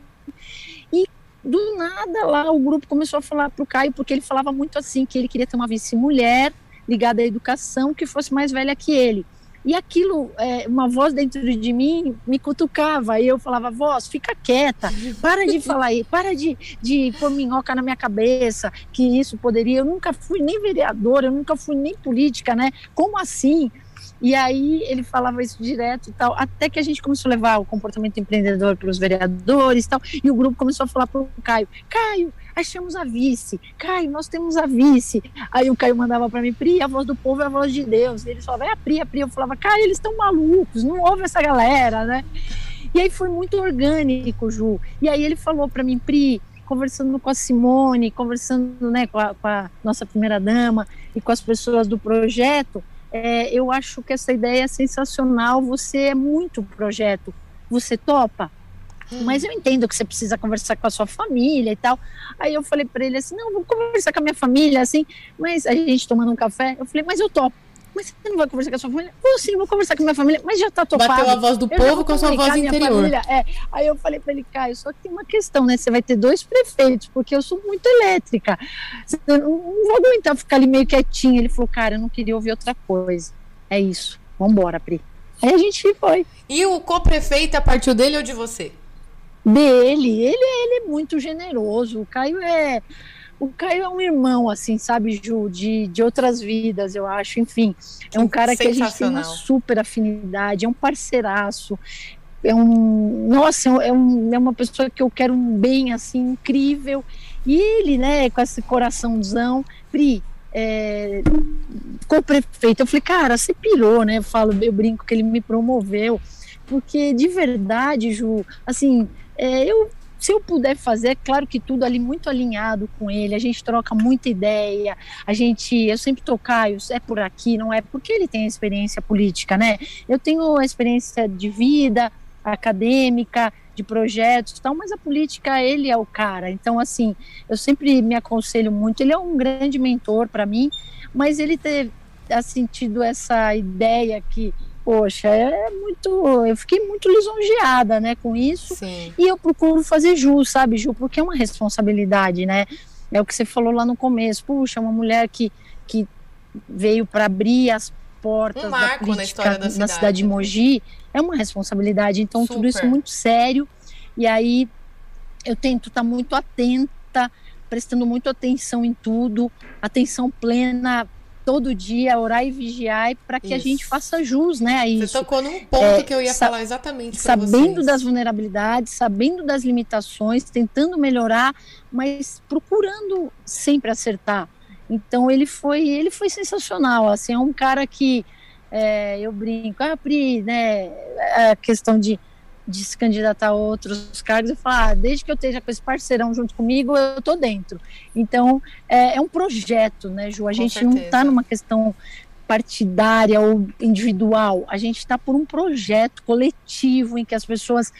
E do nada lá o grupo começou a falar para o Caio, porque ele falava muito assim, que ele queria ter uma vice-mulher ligada à educação que fosse mais velha que ele. E aquilo, é, uma voz dentro de mim me cutucava. E eu falava, voz, fica quieta, para de falar aí, para de, de pôr minhoca na minha cabeça, que isso poderia. Eu nunca fui nem vereadora, eu nunca fui nem política, né? Como assim? E aí ele falava isso direto e tal, até que a gente começou a levar o comportamento empreendedor para os vereadores e tal, e o grupo começou a falar para o Caio, Caio, achamos a vice, Caio, nós temos a vice. Aí o Caio mandava para mim, Pri, a voz do povo é a voz de Deus. E eles falavam, é a Pri, a Pri. Eu falava, Caio, eles estão malucos, não ouve essa galera, né? E aí foi muito orgânico, Ju. E aí ele falou para mim, Pri, conversando com a Simone, conversando né, com, a, com a nossa primeira dama e com as pessoas do projeto, é, eu acho que essa ideia é sensacional. Você é muito projeto. Você topa? Hum. Mas eu entendo que você precisa conversar com a sua família e tal. Aí eu falei para ele assim: não, vou conversar com a minha família, assim. Mas a gente tomando um café, eu falei: mas eu topo. Mas você não vai conversar com a sua família? Vou sim, vou conversar com a minha família, mas já tá topado. Bateu a voz do povo com a sua voz interior. É. Aí eu falei para ele, Caio, só que tem uma questão, né? Você vai ter dois prefeitos, porque eu sou muito elétrica. Eu não, não vou aguentar ficar ali meio quietinho. Ele falou, cara, eu não queria ouvir outra coisa. É isso. Vambora, Pri. Aí a gente foi. E o co-prefeito partiu dele ou de você? Dele. Ele, ele é muito generoso. O Caio é o Caio é um irmão, assim, sabe, Ju, de, de outras vidas, eu acho. Enfim, é um cara que a gente tem uma super afinidade, é um parceiraço. É um. Nossa, é, um, é uma pessoa que eu quero um bem, assim, incrível. E ele, né, com esse coraçãozão. Pri, é, ficou prefeito. Eu falei, cara, você pirou, né? Eu falo, eu brinco que ele me promoveu. Porque de verdade, Ju, assim, é, eu se eu puder fazer, é claro que tudo ali muito alinhado com ele, a gente troca muita ideia, a gente, eu sempre tô, Caio, é por aqui, não é porque ele tem experiência política, né? Eu tenho experiência de vida acadêmica, de projetos tal, mas a política, ele é o cara. Então, assim, eu sempre me aconselho muito, ele é um grande mentor para mim, mas ele ter assim, tido essa ideia que poxa, é muito. Eu fiquei muito lisonjeada, né, com isso. Sim. E eu procuro fazer jus, sabe, Ju, porque é uma responsabilidade, né? É o que você falou lá no começo. Puxa, uma mulher que, que veio para abrir as portas um da política na, cidade, cidade de né? Mogi é uma responsabilidade. Então, Super. tudo isso é muito sério. E aí eu tento estar tá muito atenta, prestando muito atenção em tudo, atenção plena todo dia, orar e vigiar para que isso. a gente faça jus, né, a isso. Você tocou num ponto é, que eu ia falar exatamente Sabendo vocês. das vulnerabilidades, sabendo das limitações, tentando melhorar, mas procurando sempre acertar. Então ele foi, ele foi sensacional, assim, é um cara que é, eu brinco, ah, Pri, né, a questão de de se candidatar a outros cargos e falar, ah, desde que eu esteja com esse parceirão junto comigo, eu tô dentro. Então, é, é um projeto, né, Ju? A com gente certeza. não está numa questão partidária ou individual, a gente está por um projeto coletivo em que as pessoas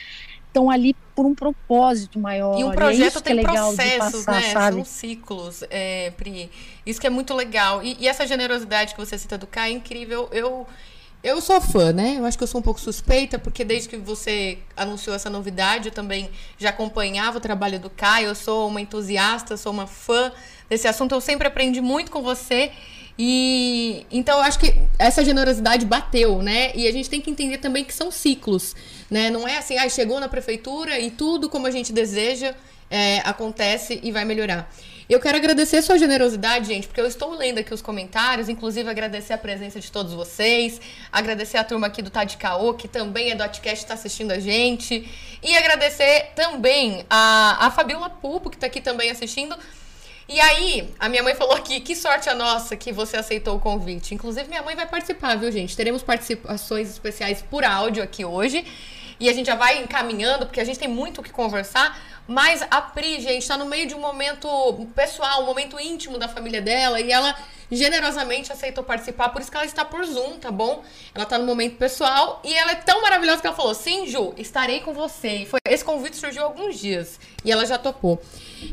estão ali por um propósito maior. E um projeto é tem é processos, passar, né? Sabe? São ciclos, é, Pri. Isso que é muito legal. E, e, essa generosidade que você cita do Kai é incrível. Eu eu sou fã, né? Eu acho que eu sou um pouco suspeita, porque desde que você anunciou essa novidade, eu também já acompanhava o trabalho do Caio. Eu sou uma entusiasta, sou uma fã desse assunto. Eu sempre aprendi muito com você. E então eu acho que essa generosidade bateu, né? E a gente tem que entender também que são ciclos, né? Não é assim, ah, chegou na prefeitura e tudo como a gente deseja é, acontece e vai melhorar. Eu quero agradecer sua generosidade, gente, porque eu estou lendo aqui os comentários, inclusive agradecer a presença de todos vocês, agradecer a turma aqui do Tá de Caô, que também é do Atcast, está assistindo a gente, e agradecer também a, a Fabiola Pupo, que está aqui também assistindo. E aí, a minha mãe falou aqui, que sorte a nossa que você aceitou o convite. Inclusive, minha mãe vai participar, viu, gente? Teremos participações especiais por áudio aqui hoje. E a gente já vai encaminhando, porque a gente tem muito o que conversar. Mas a Pri, gente, está no meio de um momento pessoal, um momento íntimo da família dela, e ela generosamente aceitou participar, por isso que ela está por Zoom, tá bom? Ela tá no momento pessoal e ela é tão maravilhosa que ela falou: Sim, Ju, estarei com você. E foi, esse convite surgiu alguns dias e ela já topou.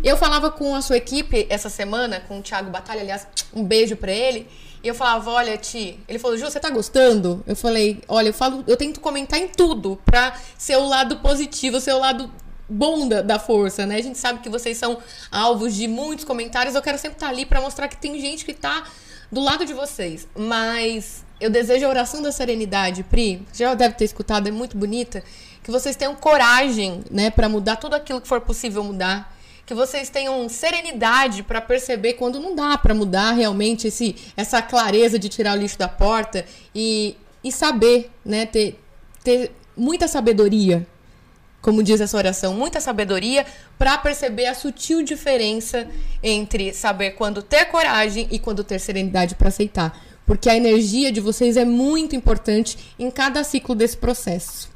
Eu falava com a sua equipe essa semana, com o Thiago Batalha, aliás, um beijo para ele. E eu falava, olha, Ti, ele falou, Ju, você tá gostando? Eu falei, olha, eu falo, eu tento comentar em tudo pra ser o lado positivo, ser o lado bom da, força, né? A gente sabe que vocês são alvos de muitos comentários. Eu quero sempre estar ali para mostrar que tem gente que tá do lado de vocês. Mas eu desejo a oração da serenidade, Pri. Já deve ter escutado, é muito bonita. Que vocês tenham coragem, né, para mudar tudo aquilo que for possível mudar que vocês tenham serenidade para perceber quando não dá para mudar realmente esse, essa clareza de tirar o lixo da porta e, e saber, né, ter, ter muita sabedoria, como diz essa oração, muita sabedoria para perceber a sutil diferença entre saber quando ter coragem e quando ter serenidade para aceitar. Porque a energia de vocês é muito importante em cada ciclo desse processo.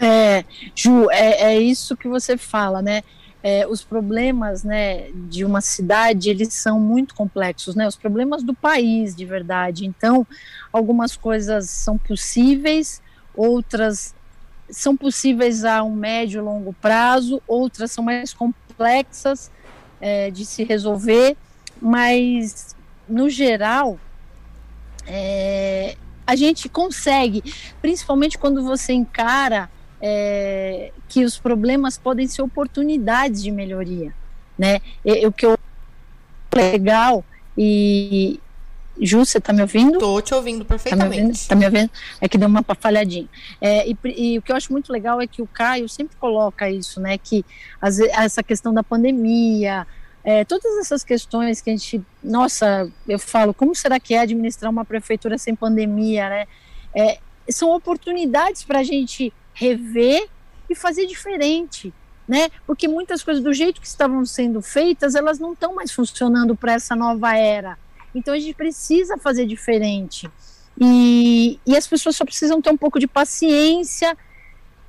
É, Ju, é, é isso que você fala, né? É, os problemas né, de uma cidade eles são muito complexos, né? Os problemas do país, de verdade. Então, algumas coisas são possíveis, outras são possíveis a um médio e longo prazo, outras são mais complexas é, de se resolver, mas no geral é, a gente consegue, principalmente quando você encara é, que os problemas podem ser oportunidades de melhoria, né? O que eu legal e Ju, você tá me ouvindo? Tô te ouvindo perfeitamente. Tá me ouvindo? Tá me ouvindo? É que deu uma falhadinha. É, e, e, o que eu acho muito legal é que o Caio sempre coloca isso, né? Que as, essa questão da pandemia, é, todas essas questões que a gente, nossa, eu falo, como será que é administrar uma prefeitura sem pandemia, né? É, são oportunidades para a gente rever e fazer diferente, né? Porque muitas coisas do jeito que estavam sendo feitas, elas não estão mais funcionando para essa nova era. Então a gente precisa fazer diferente. E, e as pessoas só precisam ter um pouco de paciência,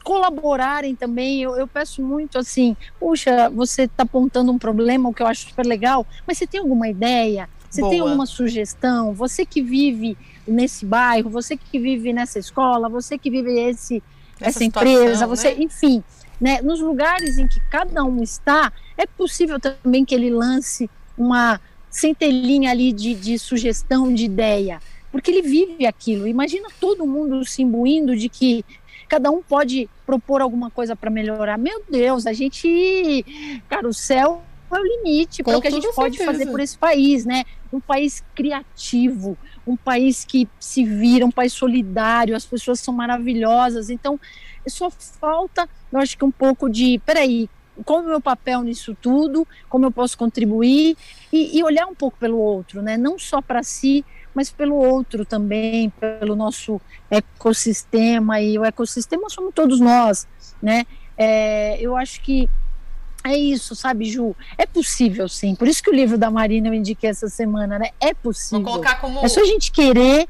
colaborarem também. Eu, eu peço muito assim, puxa, você está apontando um problema, o que eu acho super legal, mas você tem alguma ideia? Você Boa. tem alguma sugestão? Você que vive nesse bairro, você que vive nessa escola, você que vive esse essa empresa, você, né? enfim, né, nos lugares em que cada um está, é possível também que ele lance uma centelhinha ali de, de sugestão, de ideia, porque ele vive aquilo. Imagina todo mundo se imbuindo de que cada um pode propor alguma coisa para melhorar. Meu Deus, a gente, cara, o céu é o limite para o que a gente pode fazer por esse país, né? Um país criativo, um país que se vira, um país solidário, as pessoas são maravilhosas. Então, só falta, eu acho que um pouco de, peraí, qual é o meu papel nisso tudo, como eu posso contribuir e, e olhar um pouco pelo outro, né? Não só para si, mas pelo outro também, pelo nosso ecossistema e o ecossistema somos todos nós, né? É, eu acho que é isso, sabe, Ju? É possível, sim. Por isso que o livro da Marina eu indiquei essa semana, né? É possível. Vou colocar como... É só a gente querer,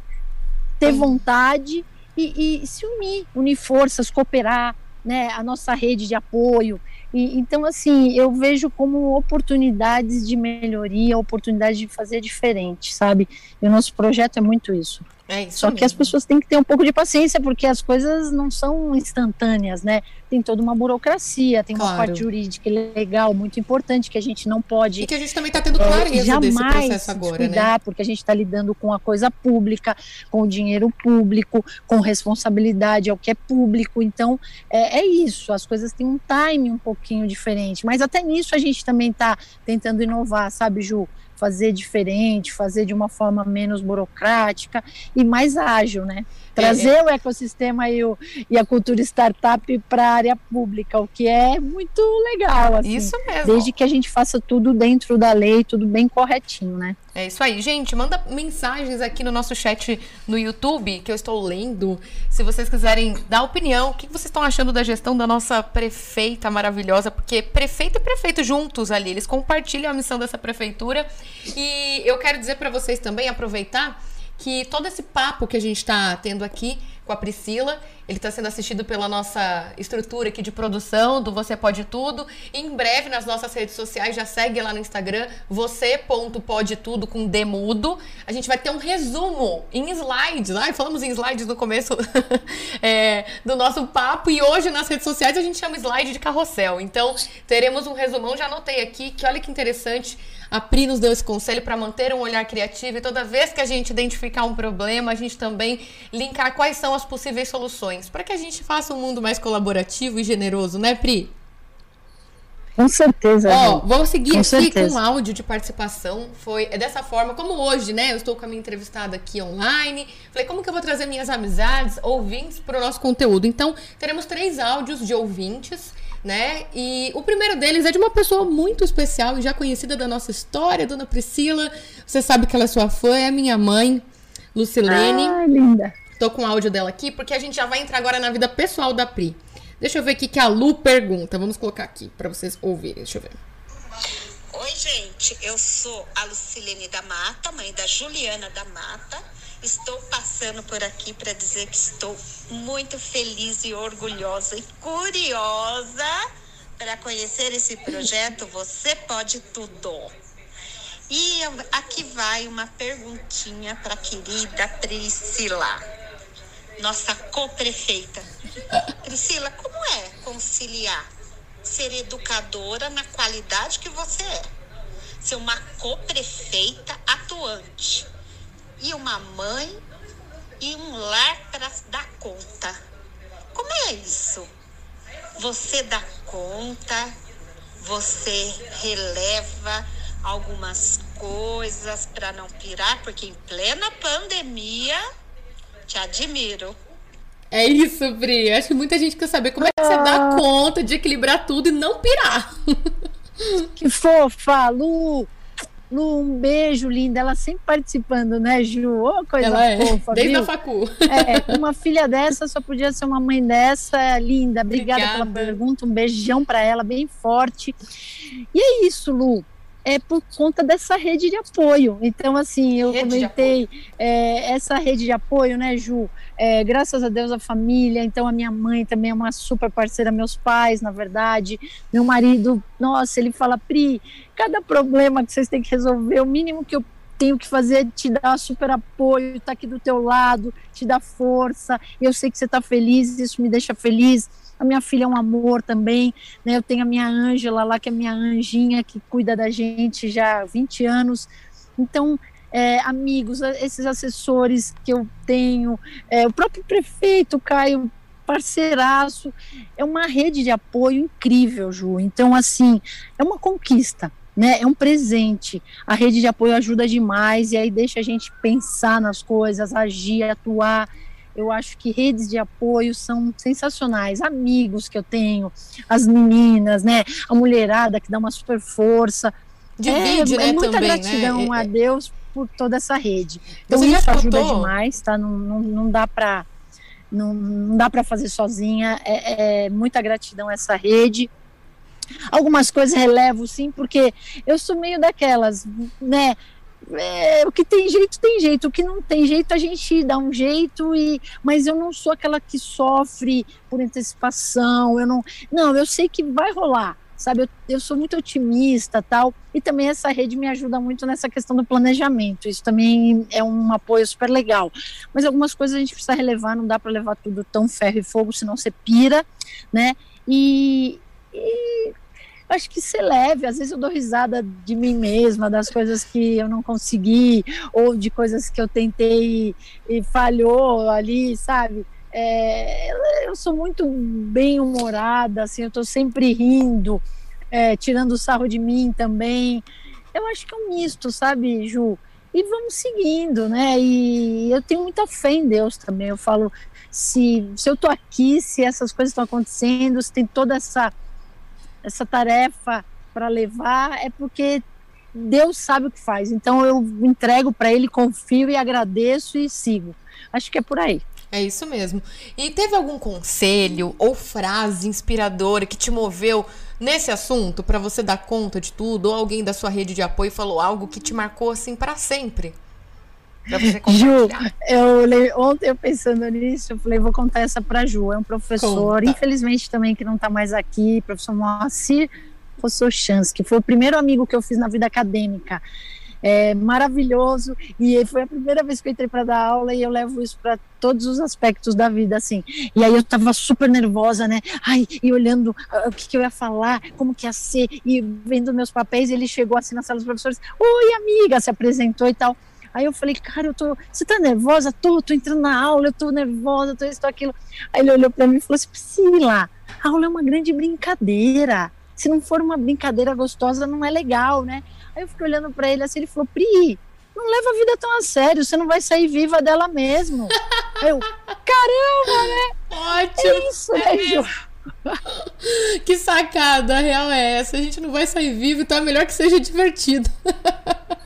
ter vontade e, e se unir, unir forças, cooperar, né? A nossa rede de apoio. E, então, assim, eu vejo como oportunidades de melhoria, oportunidades de fazer diferente, sabe? E o nosso projeto é muito isso. É Só mesmo. que as pessoas têm que ter um pouco de paciência, porque as coisas não são instantâneas, né? Tem toda uma burocracia, tem claro. uma parte jurídica legal, muito importante, que a gente não pode. E que a gente também está tendo clareza é, desse processo agora, descuidar, né? Porque a gente está lidando com a coisa pública, com o dinheiro público, com responsabilidade ao que é público. Então, é, é isso, as coisas têm um time um pouquinho diferente. Mas até nisso a gente também está tentando inovar, sabe, Ju? Fazer diferente, fazer de uma forma menos burocrática e mais ágil, né? Trazer é, é. o ecossistema e, o, e a cultura startup para a área pública, o que é muito legal. Assim, isso mesmo. Desde que a gente faça tudo dentro da lei, tudo bem corretinho, né? É isso aí, gente. Manda mensagens aqui no nosso chat no YouTube, que eu estou lendo. Se vocês quiserem dar opinião, o que vocês estão achando da gestão da nossa prefeita maravilhosa? Porque prefeito e prefeito juntos ali, eles compartilham a missão dessa prefeitura. E eu quero dizer para vocês também, aproveitar que todo esse papo que a gente está tendo aqui com a Priscila. Ele está sendo assistido pela nossa estrutura aqui de produção do Você Pode Tudo. Em breve nas nossas redes sociais, já segue lá no Instagram, você.podetudo com demudo. A gente vai ter um resumo em slides. Ai, falamos em slides no começo é, do nosso papo. E hoje nas redes sociais a gente chama slide de carrossel. Então teremos um resumão. Já anotei aqui que olha que interessante a Pri nos deu esse conselho para manter um olhar criativo e toda vez que a gente identificar um problema, a gente também linkar quais são as possíveis soluções, para que a gente faça um mundo mais colaborativo e generoso, né, Pri? Com certeza. Ó, vamos seguir com aqui certeza. com um áudio de participação. Foi é dessa forma, como hoje, né? Eu estou com a minha entrevistada aqui online. Falei, como que eu vou trazer minhas amizades, ouvintes para o nosso conteúdo? Então, teremos três áudios de ouvintes né? E o primeiro deles é de uma pessoa muito especial e já conhecida da nossa história, Dona Priscila. Você sabe que ela é sua fã, é a minha mãe, Lucilene. Ah, linda. Tô com o áudio dela aqui porque a gente já vai entrar agora na vida pessoal da Pri. Deixa eu ver aqui que a Lu pergunta. Vamos colocar aqui para vocês ouvirem. Deixa eu ver. Oi, gente. Eu sou a Lucilene da Mata, mãe da Juliana da Mata. Estou passando por aqui para dizer que estou muito feliz e orgulhosa e curiosa para conhecer esse projeto Você Pode Tudo. E aqui vai uma perguntinha para a querida Priscila, nossa co-prefeita. Priscila, como é conciliar ser educadora na qualidade que você é? Ser uma co-prefeita atuante e uma mãe e um lar para dar conta. Como é isso? Você dá conta, você releva algumas coisas para não pirar, porque em plena pandemia, te admiro. É isso, Bri. Acho que muita gente quer saber como é que você dá ah. conta de equilibrar tudo e não pirar. Que fofa, Lu! Lu, um beijo, linda. Ela sempre participando, né, Ju? Oh, coisa ela é, fofa. Desde viu? a facu. É, uma filha dessa só podia ser uma mãe dessa. Linda. Obrigada, Obrigada. pela pergunta. Um beijão para ela, bem forte. E é isso, Lu é por conta dessa rede de apoio. Então, assim, eu rede comentei é, essa rede de apoio, né, Ju? É, graças a Deus a família, então a minha mãe também é uma super parceira, meus pais, na verdade, meu marido, nossa, ele fala, Pri, cada problema que vocês têm que resolver, o mínimo que eu tenho que fazer é te dar super apoio, tá aqui do teu lado, te dar força, eu sei que você tá feliz, isso me deixa feliz, a minha filha é um amor também, né? Eu tenho a minha Ângela lá, que é minha anjinha, que cuida da gente já há 20 anos. Então, é, amigos, esses assessores que eu tenho, é, o próprio prefeito Caio, parceiraço, é uma rede de apoio incrível, Ju. Então, assim, é uma conquista. Né, é um presente. A rede de apoio ajuda demais e aí deixa a gente pensar nas coisas, agir, atuar. Eu acho que redes de apoio são sensacionais. Amigos que eu tenho, as meninas, né? A mulherada que dá uma super força. Divide, é, né, é muita também, gratidão né? a Deus por toda essa rede. Então Você isso ajuda demais, tá? Não, não, não dá para não, não dá para fazer sozinha. É, é muita gratidão a essa rede. Algumas coisas relevo, sim, porque eu sou meio daquelas, né? É, o que tem jeito tem jeito, o que não tem jeito a gente dá um jeito e mas eu não sou aquela que sofre por antecipação, eu não, não, eu sei que vai rolar, sabe? Eu, eu sou muito otimista, tal, e também essa rede me ajuda muito nessa questão do planejamento. Isso também é um apoio super legal. Mas algumas coisas a gente precisa relevar, não dá para levar tudo tão ferro e fogo, senão você pira, né? E, e acho que ser leve. Às vezes eu dou risada de mim mesma, das coisas que eu não consegui, ou de coisas que eu tentei e falhou ali, sabe? É, eu sou muito bem humorada, assim, eu estou sempre rindo, é, tirando sarro de mim também. Eu acho que é um misto, sabe, Ju? E vamos seguindo, né? E eu tenho muita fé em Deus também. Eu falo, se, se eu tô aqui, se essas coisas estão acontecendo, se tem toda essa essa tarefa para levar, é porque Deus sabe o que faz. Então eu entrego para Ele, confio e agradeço e sigo. Acho que é por aí. É isso mesmo. E teve algum conselho ou frase inspiradora que te moveu nesse assunto para você dar conta de tudo? Ou alguém da sua rede de apoio falou algo que te marcou assim para sempre? Ju, eu, ontem eu pensando nisso, eu falei, vou contar essa para Ju. É um professor, Conta. infelizmente também que não está mais aqui, professor Moacir Chance, que foi o primeiro amigo que eu fiz na vida acadêmica. É maravilhoso e foi a primeira vez que eu entrei para dar aula e eu levo isso para todos os aspectos da vida assim. E aí eu estava super nervosa, né? Ai, e olhando uh, o que, que, eu ia falar, como que ia ser e vendo meus papéis, ele chegou assim na sala dos professores: "Oi, amiga", se apresentou e tal. Aí eu falei, cara, eu tô. Você tá nervosa? Tô, tô entrando na aula, eu tô nervosa, tô isso, tô aquilo. Aí ele olhou para mim e falou assim: Priscila, a aula é uma grande brincadeira. Se não for uma brincadeira gostosa, não é legal, né? Aí eu fiquei olhando para ele assim, ele falou: Pri, não leva a vida tão a sério, você não vai sair viva dela mesmo. Eu, caramba, né? Ótimo. É isso, né, Ju? que sacada, a real é essa. A gente não vai sair vivo, então é melhor que seja divertido.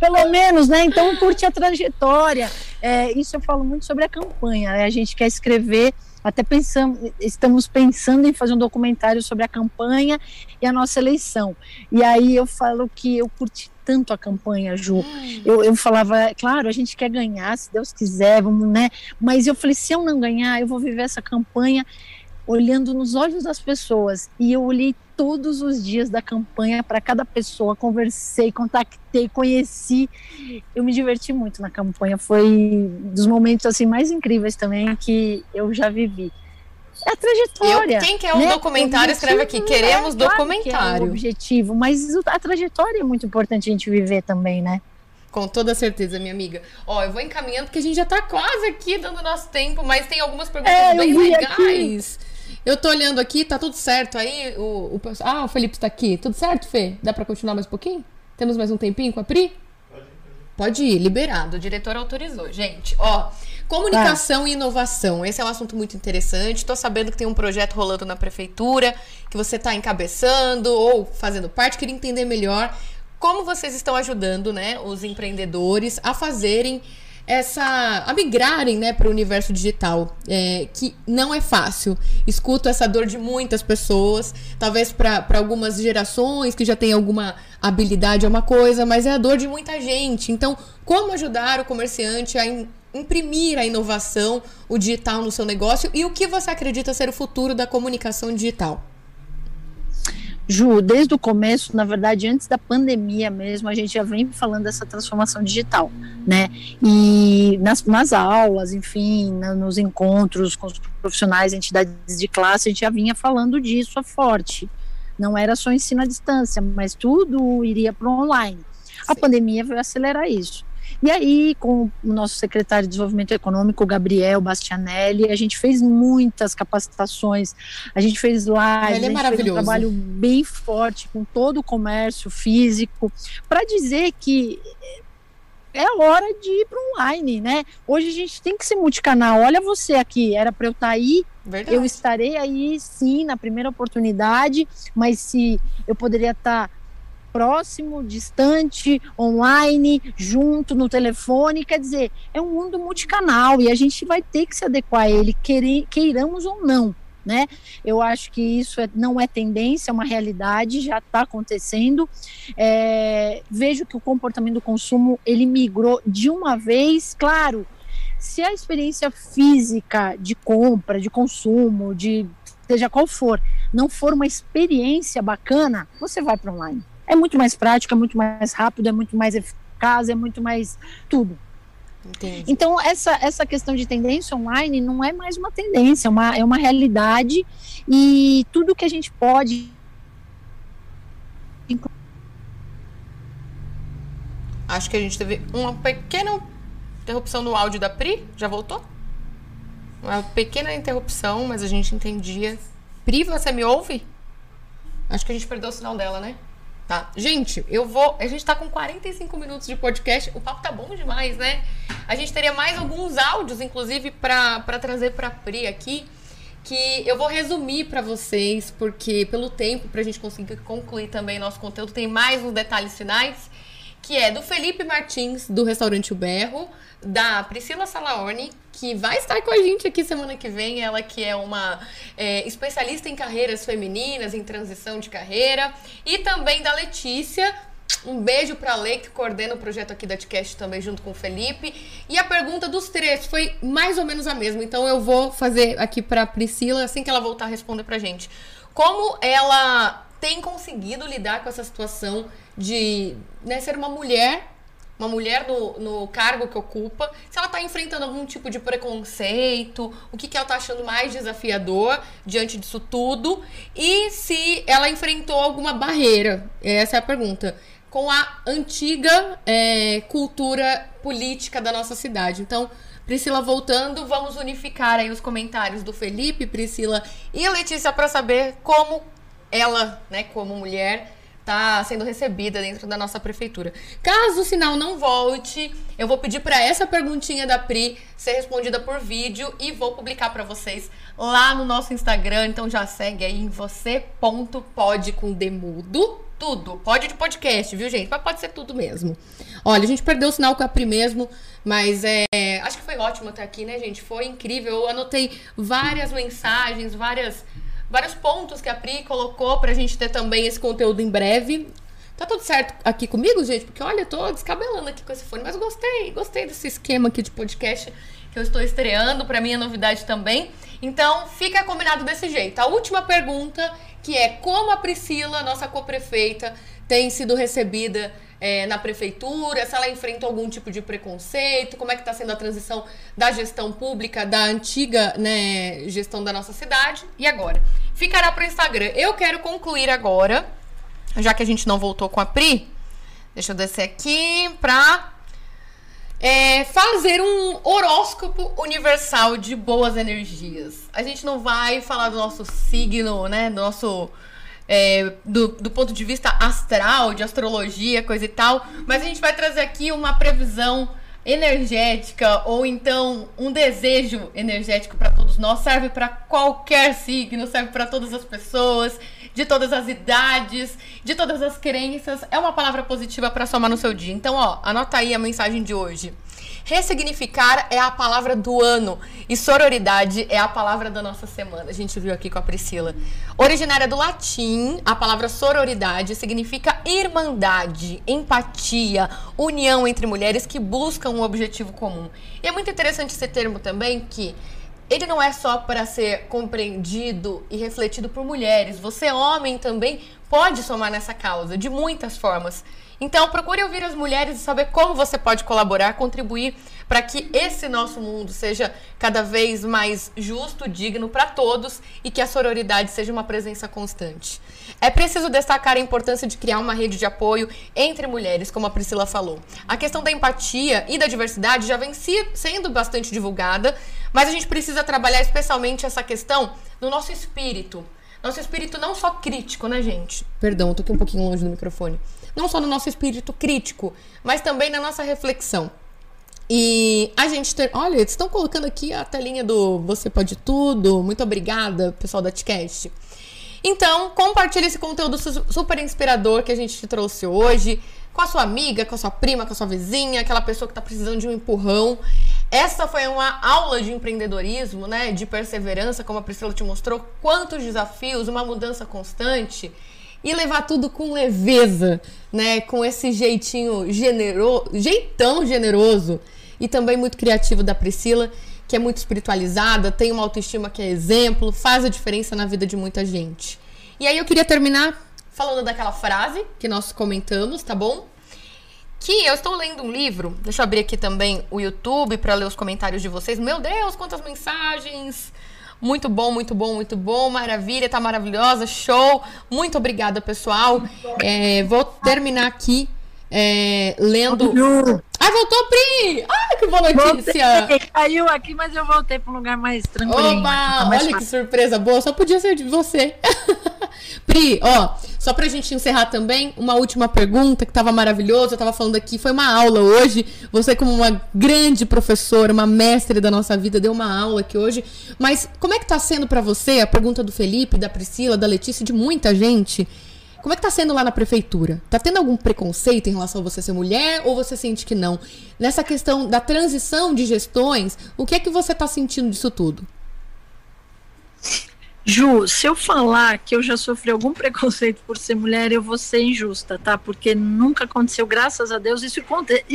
pelo menos, né? Então curte a trajetória. É, isso eu falo muito sobre a campanha. Né? A gente quer escrever, até pensamos, estamos pensando em fazer um documentário sobre a campanha e a nossa eleição. E aí eu falo que eu curti tanto a campanha, Ju. Eu, eu falava, claro, a gente quer ganhar, se Deus quiser, vamos, né? Mas eu falei, se eu não ganhar, eu vou viver essa campanha olhando nos olhos das pessoas. E eu olhei todos os dias da campanha para cada pessoa, conversei, contactei, conheci. Eu me diverti muito na campanha, foi dos momentos assim mais incríveis também que eu já vivi. É a trajetória. Eu, quem quer um né? documentário, escreve aqui. Queremos é, documentário. Claro que é o objetivo, mas a trajetória é muito importante a gente viver também, né? Com toda certeza, minha amiga. Ó, eu vou encaminhando porque a gente já tá quase aqui dando nosso tempo, mas tem algumas perguntas é, bem legais. Aqui. Eu tô olhando aqui, tá tudo certo aí? O, o, ah, o Felipe está aqui. Tudo certo, Fê? Dá para continuar mais um pouquinho? Temos mais um tempinho com a Pri? Pode, ir, liberado. O diretor autorizou. Gente, ó, comunicação e inovação. Esse é um assunto muito interessante. Tô sabendo que tem um projeto rolando na prefeitura, que você tá encabeçando ou fazendo parte. Queria entender melhor como vocês estão ajudando, né, os empreendedores a fazerem essa a migrarem né, para o universo digital, é, que não é fácil. Escuto essa dor de muitas pessoas, talvez para algumas gerações que já têm alguma habilidade é uma coisa, mas é a dor de muita gente. Então, como ajudar o comerciante a imprimir a inovação, o digital no seu negócio e o que você acredita ser o futuro da comunicação digital? Ju, desde o começo, na verdade, antes da pandemia mesmo, a gente já vem falando dessa transformação digital, né? E nas, nas aulas, enfim, na, nos encontros com os profissionais, entidades de classe, a gente já vinha falando disso a forte. Não era só ensino à distância, mas tudo iria para o online. Sim. A pandemia veio acelerar isso. E aí, com o nosso secretário de Desenvolvimento Econômico, Gabriel Bastianelli, a gente fez muitas capacitações, a gente fez lives, Ele é um trabalho bem forte com todo o comércio físico, para dizer que é hora de ir para online, né? Hoje a gente tem que ser multicanal. Olha você aqui, era para eu estar tá aí, Verdade. eu estarei aí sim na primeira oportunidade, mas se eu poderia estar tá próximo, distante, online, junto, no telefone. Quer dizer, é um mundo multicanal e a gente vai ter que se adequar a ele, queiramos ou não. Né? Eu acho que isso é, não é tendência, é uma realidade, já está acontecendo. É, vejo que o comportamento do consumo ele migrou de uma vez, claro. Se a experiência física de compra, de consumo, de seja qual for, não for uma experiência bacana, você vai para online é muito mais prático, é muito mais rápido, é muito mais eficaz, é muito mais tudo. Entendi. Então, essa, essa questão de tendência online não é mais uma tendência, é uma, é uma realidade e tudo que a gente pode. Acho que a gente teve uma pequena interrupção no áudio da Pri. Já voltou? Uma pequena interrupção, mas a gente entendia. Pri, você me ouve? Acho que a gente perdeu o sinal dela, né? Tá? Gente, eu vou. A gente tá com 45 minutos de podcast. O papo tá bom demais, né? A gente teria mais alguns áudios, inclusive, para trazer pra Pri aqui. Que eu vou resumir para vocês, porque pelo tempo, pra gente conseguir concluir também nosso conteúdo, tem mais uns detalhes finais. Que é do Felipe Martins, do Restaurante O Berro, da Priscila Salaorni, que vai estar com a gente aqui semana que vem. Ela que é uma é, especialista em carreiras femininas, em transição de carreira. E também da Letícia, Um beijo pra Lei, que coordena o projeto aqui da Tcast também, junto com o Felipe. E a pergunta dos três foi mais ou menos a mesma. Então eu vou fazer aqui pra Priscila, assim que ela voltar a responder pra gente. Como ela tem conseguido lidar com essa situação de né, ser uma mulher uma mulher no, no cargo que ocupa, se ela está enfrentando algum tipo de preconceito, o que, que ela está achando mais desafiador diante disso tudo, e se ela enfrentou alguma barreira. Essa é a pergunta. Com a antiga é, cultura política da nossa cidade. Então, Priscila voltando, vamos unificar aí os comentários do Felipe, Priscila e Letícia para saber como ela, né, como mulher, está sendo recebida dentro da nossa prefeitura. Caso o sinal não volte, eu vou pedir para essa perguntinha da Pri ser respondida por vídeo e vou publicar para vocês lá no nosso Instagram. Então já segue aí em você.pod com demudo. Tudo. Pode de podcast, viu, gente? Mas pode ser tudo mesmo. Olha, a gente perdeu o sinal com a Pri mesmo, mas é, acho que foi ótimo até aqui, né, gente? Foi incrível. Eu anotei várias mensagens, várias vários pontos que a Pri colocou pra gente ter também esse conteúdo em breve. Tá tudo certo aqui comigo, gente? Porque olha, eu tô descabelando aqui com esse fone, mas gostei, gostei desse esquema aqui de podcast que eu estou estreando, para mim é novidade também. Então, fica combinado desse jeito. A última pergunta, que é como a Priscila, nossa co-prefeita, tem sido recebida é, na prefeitura, se ela enfrenta algum tipo de preconceito, como é que está sendo a transição da gestão pública, da antiga né, gestão da nossa cidade. E agora? Ficará para o Instagram. Eu quero concluir agora, já que a gente não voltou com a Pri. Deixa eu descer aqui para é, fazer um horóscopo universal de boas energias. A gente não vai falar do nosso signo, né? Do nosso é, do, do ponto de vista astral, de astrologia, coisa e tal, mas a gente vai trazer aqui uma previsão energética ou então um desejo energético para todos nós, serve para qualquer signo, serve para todas as pessoas, de todas as idades, de todas as crenças. É uma palavra positiva para somar no seu dia. Então, ó, anota aí a mensagem de hoje. Ressignificar é a palavra do ano e sororidade é a palavra da nossa semana. A gente viu aqui com a Priscila. Originária do latim, a palavra sororidade significa irmandade, empatia, união entre mulheres que buscam um objetivo comum. E é muito interessante esse termo também que ele não é só para ser compreendido e refletido por mulheres. Você, homem, também pode somar nessa causa de muitas formas. Então, procure ouvir as mulheres e saber como você pode colaborar, contribuir para que esse nosso mundo seja cada vez mais justo, digno para todos e que a sororidade seja uma presença constante. É preciso destacar a importância de criar uma rede de apoio entre mulheres, como a Priscila falou. A questão da empatia e da diversidade já vem sendo bastante divulgada, mas a gente precisa trabalhar especialmente essa questão no nosso espírito. Nosso espírito não só crítico, né, gente? Perdão, tô aqui um pouquinho longe do microfone não só no nosso espírito crítico, mas também na nossa reflexão. E a gente ter. Olha, eles estão colocando aqui a telinha do Você Pode Tudo. Muito obrigada, pessoal da Tcast. Então, compartilhe esse conteúdo super inspirador que a gente te trouxe hoje com a sua amiga, com a sua prima, com a sua vizinha, aquela pessoa que está precisando de um empurrão. Essa foi uma aula de empreendedorismo, né? De perseverança, como a Priscila te mostrou. Quantos desafios, uma mudança constante e levar tudo com leveza, né? Com esse jeitinho generoso, jeitão generoso e também muito criativo da Priscila, que é muito espiritualizada, tem uma autoestima que é exemplo, faz a diferença na vida de muita gente. E aí eu queria terminar falando daquela frase que nós comentamos, tá bom? Que eu estou lendo um livro, deixa eu abrir aqui também o YouTube para ler os comentários de vocês. Meu Deus, quantas mensagens! Muito bom, muito bom, muito bom. Maravilha, tá maravilhosa. Show. Muito obrigada, pessoal. É, vou terminar aqui é, lendo. Ah, voltou, Pri! Ah, que boa notícia! Voltei. Caiu aqui, mas eu voltei para um lugar mais tranquilo. Opa! Tá olha fácil. que surpresa boa. Só podia ser de você. Pri, ó, só pra gente encerrar também, uma última pergunta que tava maravilhoso, eu tava falando aqui, foi uma aula hoje, você como uma grande professora, uma mestre da nossa vida, deu uma aula aqui hoje, mas como é que tá sendo para você, a pergunta do Felipe, da Priscila, da Letícia, de muita gente, como é que tá sendo lá na prefeitura? Tá tendo algum preconceito em relação a você ser mulher ou você sente que não? Nessa questão da transição de gestões, o que é que você tá sentindo disso tudo? Ju, se eu falar que eu já sofri algum preconceito por ser mulher, eu vou ser injusta, tá? Porque nunca aconteceu, graças a Deus. Isso,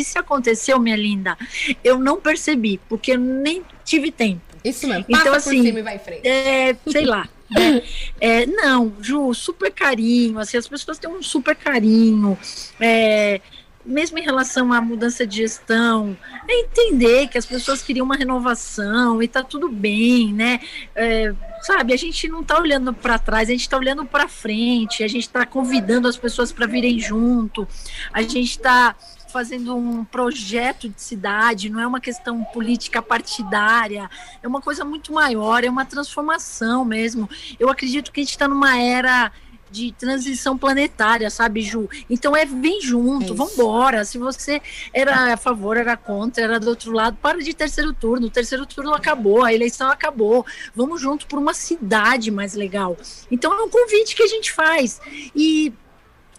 se aconteceu, minha linda, eu não percebi, porque nem tive tempo. Isso mesmo. Passa então, assim, cima e vai em frente. É, sei lá. Né? É, não, Ju, super carinho, assim, as pessoas têm um super carinho, é, mesmo em relação à mudança de gestão, é entender que as pessoas queriam uma renovação e tá tudo bem, né? É, sabe, a gente não tá olhando para trás, a gente tá olhando para frente, a gente tá convidando as pessoas para virem junto, a gente tá fazendo um projeto de cidade, não é uma questão política partidária, é uma coisa muito maior, é uma transformação mesmo. Eu acredito que a gente está numa era de transição planetária, sabe, Ju? Então é vem junto, é vambora. Se você era a favor, era contra, era do outro lado, para de terceiro turno. O terceiro turno acabou, a eleição acabou. Vamos junto por uma cidade mais legal. Então é um convite que a gente faz. E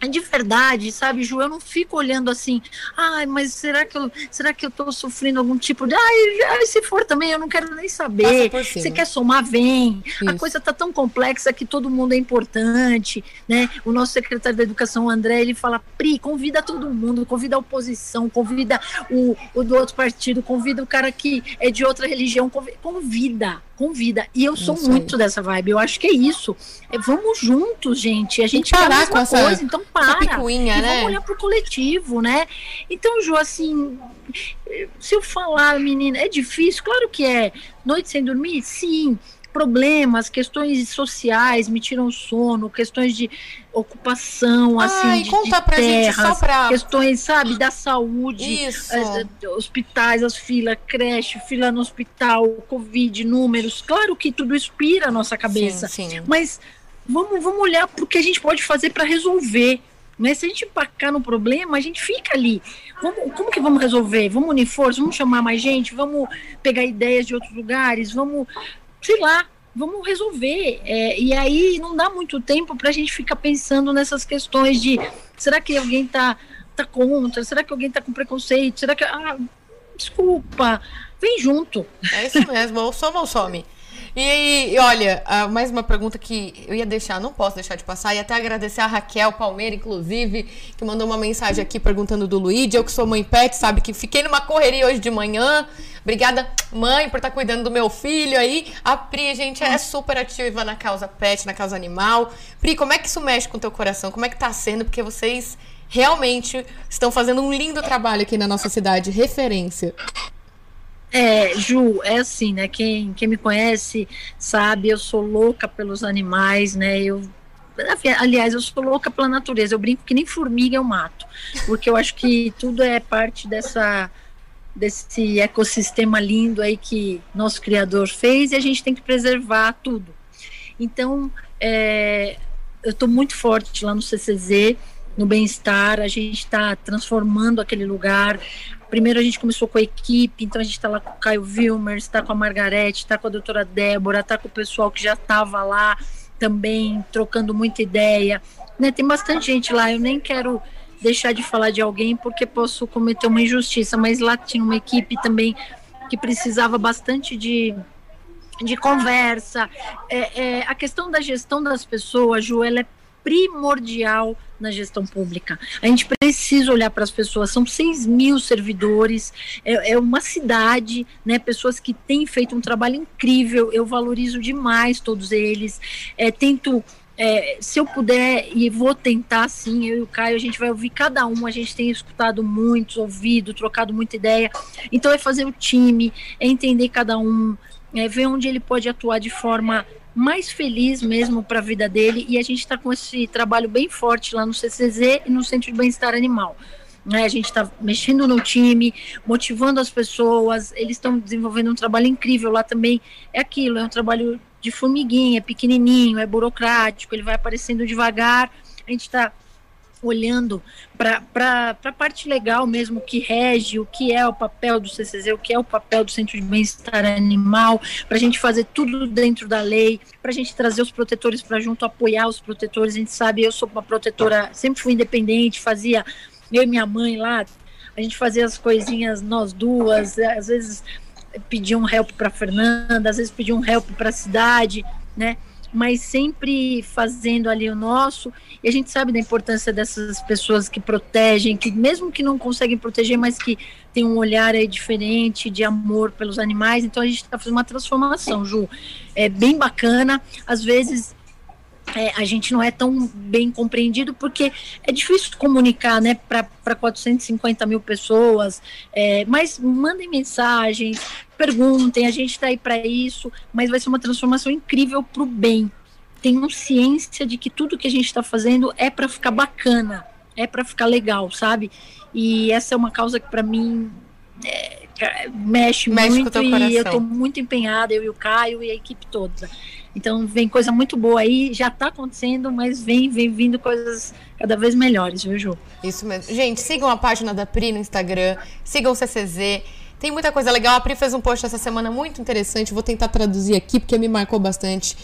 de verdade, sabe, Ju, eu não fico olhando assim, ai, mas será que eu, será que eu tô sofrendo algum tipo de, ai, ai se for também, eu não quero nem saber. Você quer somar, vem. Isso. A coisa tá tão complexa que todo mundo é importante, né? O nosso secretário da Educação, André, ele fala, Pri, convida todo mundo, convida a oposição, convida o, o do outro partido, convida o cara que é de outra religião, convida convida. E eu sou isso muito aí. dessa vibe. Eu acho que é isso. É, vamos juntos, gente. A gente parar com essa coisa, então para. Picuinha, e né? Vamos olhar pro coletivo, né? Então, Ju, assim, se eu falar, menina, é difícil? Claro que é. Noite sem dormir? Sim problemas, questões sociais me tiram sono, questões de ocupação, assim, Ai, de, conta de pra terras, gente só pra... questões, sabe, da saúde, as, eh, hospitais, as filas, creche, fila no hospital, Covid, números, claro que tudo inspira a nossa cabeça, sim, sim. mas vamos, vamos olhar para o que a gente pode fazer para resolver, né? Se a gente empacar no problema, a gente fica ali. Vamos, como que vamos resolver? Vamos unir forças, vamos chamar mais gente, vamos pegar ideias de outros lugares, vamos sei lá, vamos resolver. É, e aí não dá muito tempo para a gente ficar pensando nessas questões de será que alguém está tá contra? Será que alguém está com preconceito? Será que. Ah, desculpa, vem junto. É isso mesmo, ou soma ou some. E, e olha, mais uma pergunta que eu ia deixar, não posso deixar de passar, e até agradecer a Raquel Palmeira, inclusive, que mandou uma mensagem aqui perguntando do Luigi. Eu que sou mãe pet, sabe que fiquei numa correria hoje de manhã. Obrigada, mãe, por estar tá cuidando do meu filho aí. A Pri, gente, é super ativa na causa pet, na causa animal. Pri, como é que isso mexe com o teu coração? Como é que tá sendo? Porque vocês realmente estão fazendo um lindo trabalho aqui na nossa cidade, referência. É, Ju, é assim, né? Quem, quem me conhece sabe, eu sou louca pelos animais, né? Eu aliás, eu sou louca pela natureza. Eu brinco que nem formiga eu mato, porque eu acho que tudo é parte dessa desse ecossistema lindo aí que nosso criador fez e a gente tem que preservar tudo. Então, é, eu estou muito forte lá no CCZ, no bem-estar. A gente está transformando aquele lugar. Primeiro a gente começou com a equipe, então a gente está lá com o Caio Wilmer, está com a Margarete, está com a doutora Débora, está com o pessoal que já estava lá também, trocando muita ideia. Né? Tem bastante gente lá, eu nem quero deixar de falar de alguém porque posso cometer uma injustiça, mas lá tinha uma equipe também que precisava bastante de, de conversa. É, é, a questão da gestão das pessoas, Ju, ela é primordial na gestão pública. A gente precisa olhar para as pessoas, são 6 mil servidores, é, é, uma cidade, né, pessoas que têm feito um trabalho incrível, eu valorizo demais todos eles, é, tento é, se eu puder, e vou tentar sim, eu e o Caio, a gente vai ouvir cada um, a gente tem escutado muitos, ouvido, trocado muita ideia. Então é fazer o time, é entender cada um, é ver onde ele pode atuar de forma mais feliz mesmo para a vida dele. E a gente está com esse trabalho bem forte lá no CCZ e no Centro de Bem-Estar Animal. Né, a gente está mexendo no time, motivando as pessoas, eles estão desenvolvendo um trabalho incrível lá também. É aquilo, é um trabalho de formiguinha, é pequenininho, é burocrático, ele vai aparecendo devagar. A gente está olhando para a parte legal mesmo, que rege, o que é o papel do CCZ, o que é o papel do Centro de Bem-Estar Animal, para a gente fazer tudo dentro da lei, para a gente trazer os protetores para junto, apoiar os protetores. A gente sabe, eu sou uma protetora, sempre fui independente, fazia, eu e minha mãe lá, a gente fazia as coisinhas nós duas, às vezes pedia um help para Fernanda, às vezes pedia um help para a cidade, né? Mas sempre fazendo ali o nosso. E a gente sabe da importância dessas pessoas que protegem, que mesmo que não conseguem proteger, mas que tem um olhar aí diferente de amor pelos animais. Então a gente está fazendo uma transformação, Ju. É bem bacana. Às vezes é, a gente não é tão bem compreendido porque é difícil comunicar né, para 450 mil pessoas, é, mas mandem mensagens, perguntem, a gente está aí para isso, mas vai ser uma transformação incrível para o bem. Tenham ciência de que tudo que a gente está fazendo é para ficar bacana, é para ficar legal, sabe? E essa é uma causa que para mim é, mexe, mexe, muito e eu estou muito empenhada, eu e o Caio e a equipe toda. Então vem coisa muito boa aí, já está acontecendo, mas vem, vem vindo coisas cada vez melhores, viu, Ju? Isso mesmo. Gente, sigam a página da Pri no Instagram, sigam o CCZ. Tem muita coisa legal. A Pri fez um post essa semana muito interessante. Vou tentar traduzir aqui porque me marcou bastante.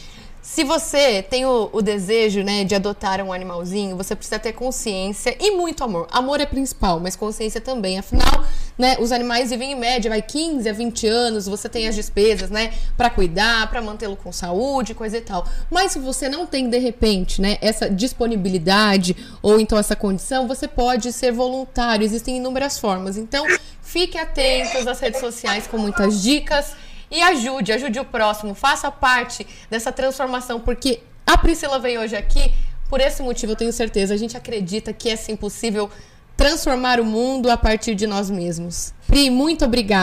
Se você tem o, o, desejo né, de adotar um animalzinho, você precisa ter consciência e muito amor. Amor é principal, mas consciência também. Afinal, né, os animais vivem em média vai 15 a 20 anos, você tem as despesas, né, para cuidar, para mantê-lo com saúde, coisa e tal. Mas se você não tem de repente, né, essa disponibilidade ou então essa condição, você pode ser voluntário. Existem inúmeras formas. Então, fique atento às redes sociais com muitas dicas e ajude, ajude o próximo, faça parte dessa transformação, porque a Priscila veio hoje aqui por esse motivo, eu tenho certeza. A gente acredita que é sim possível transformar o mundo a partir de nós mesmos. Pri, muito obrigada.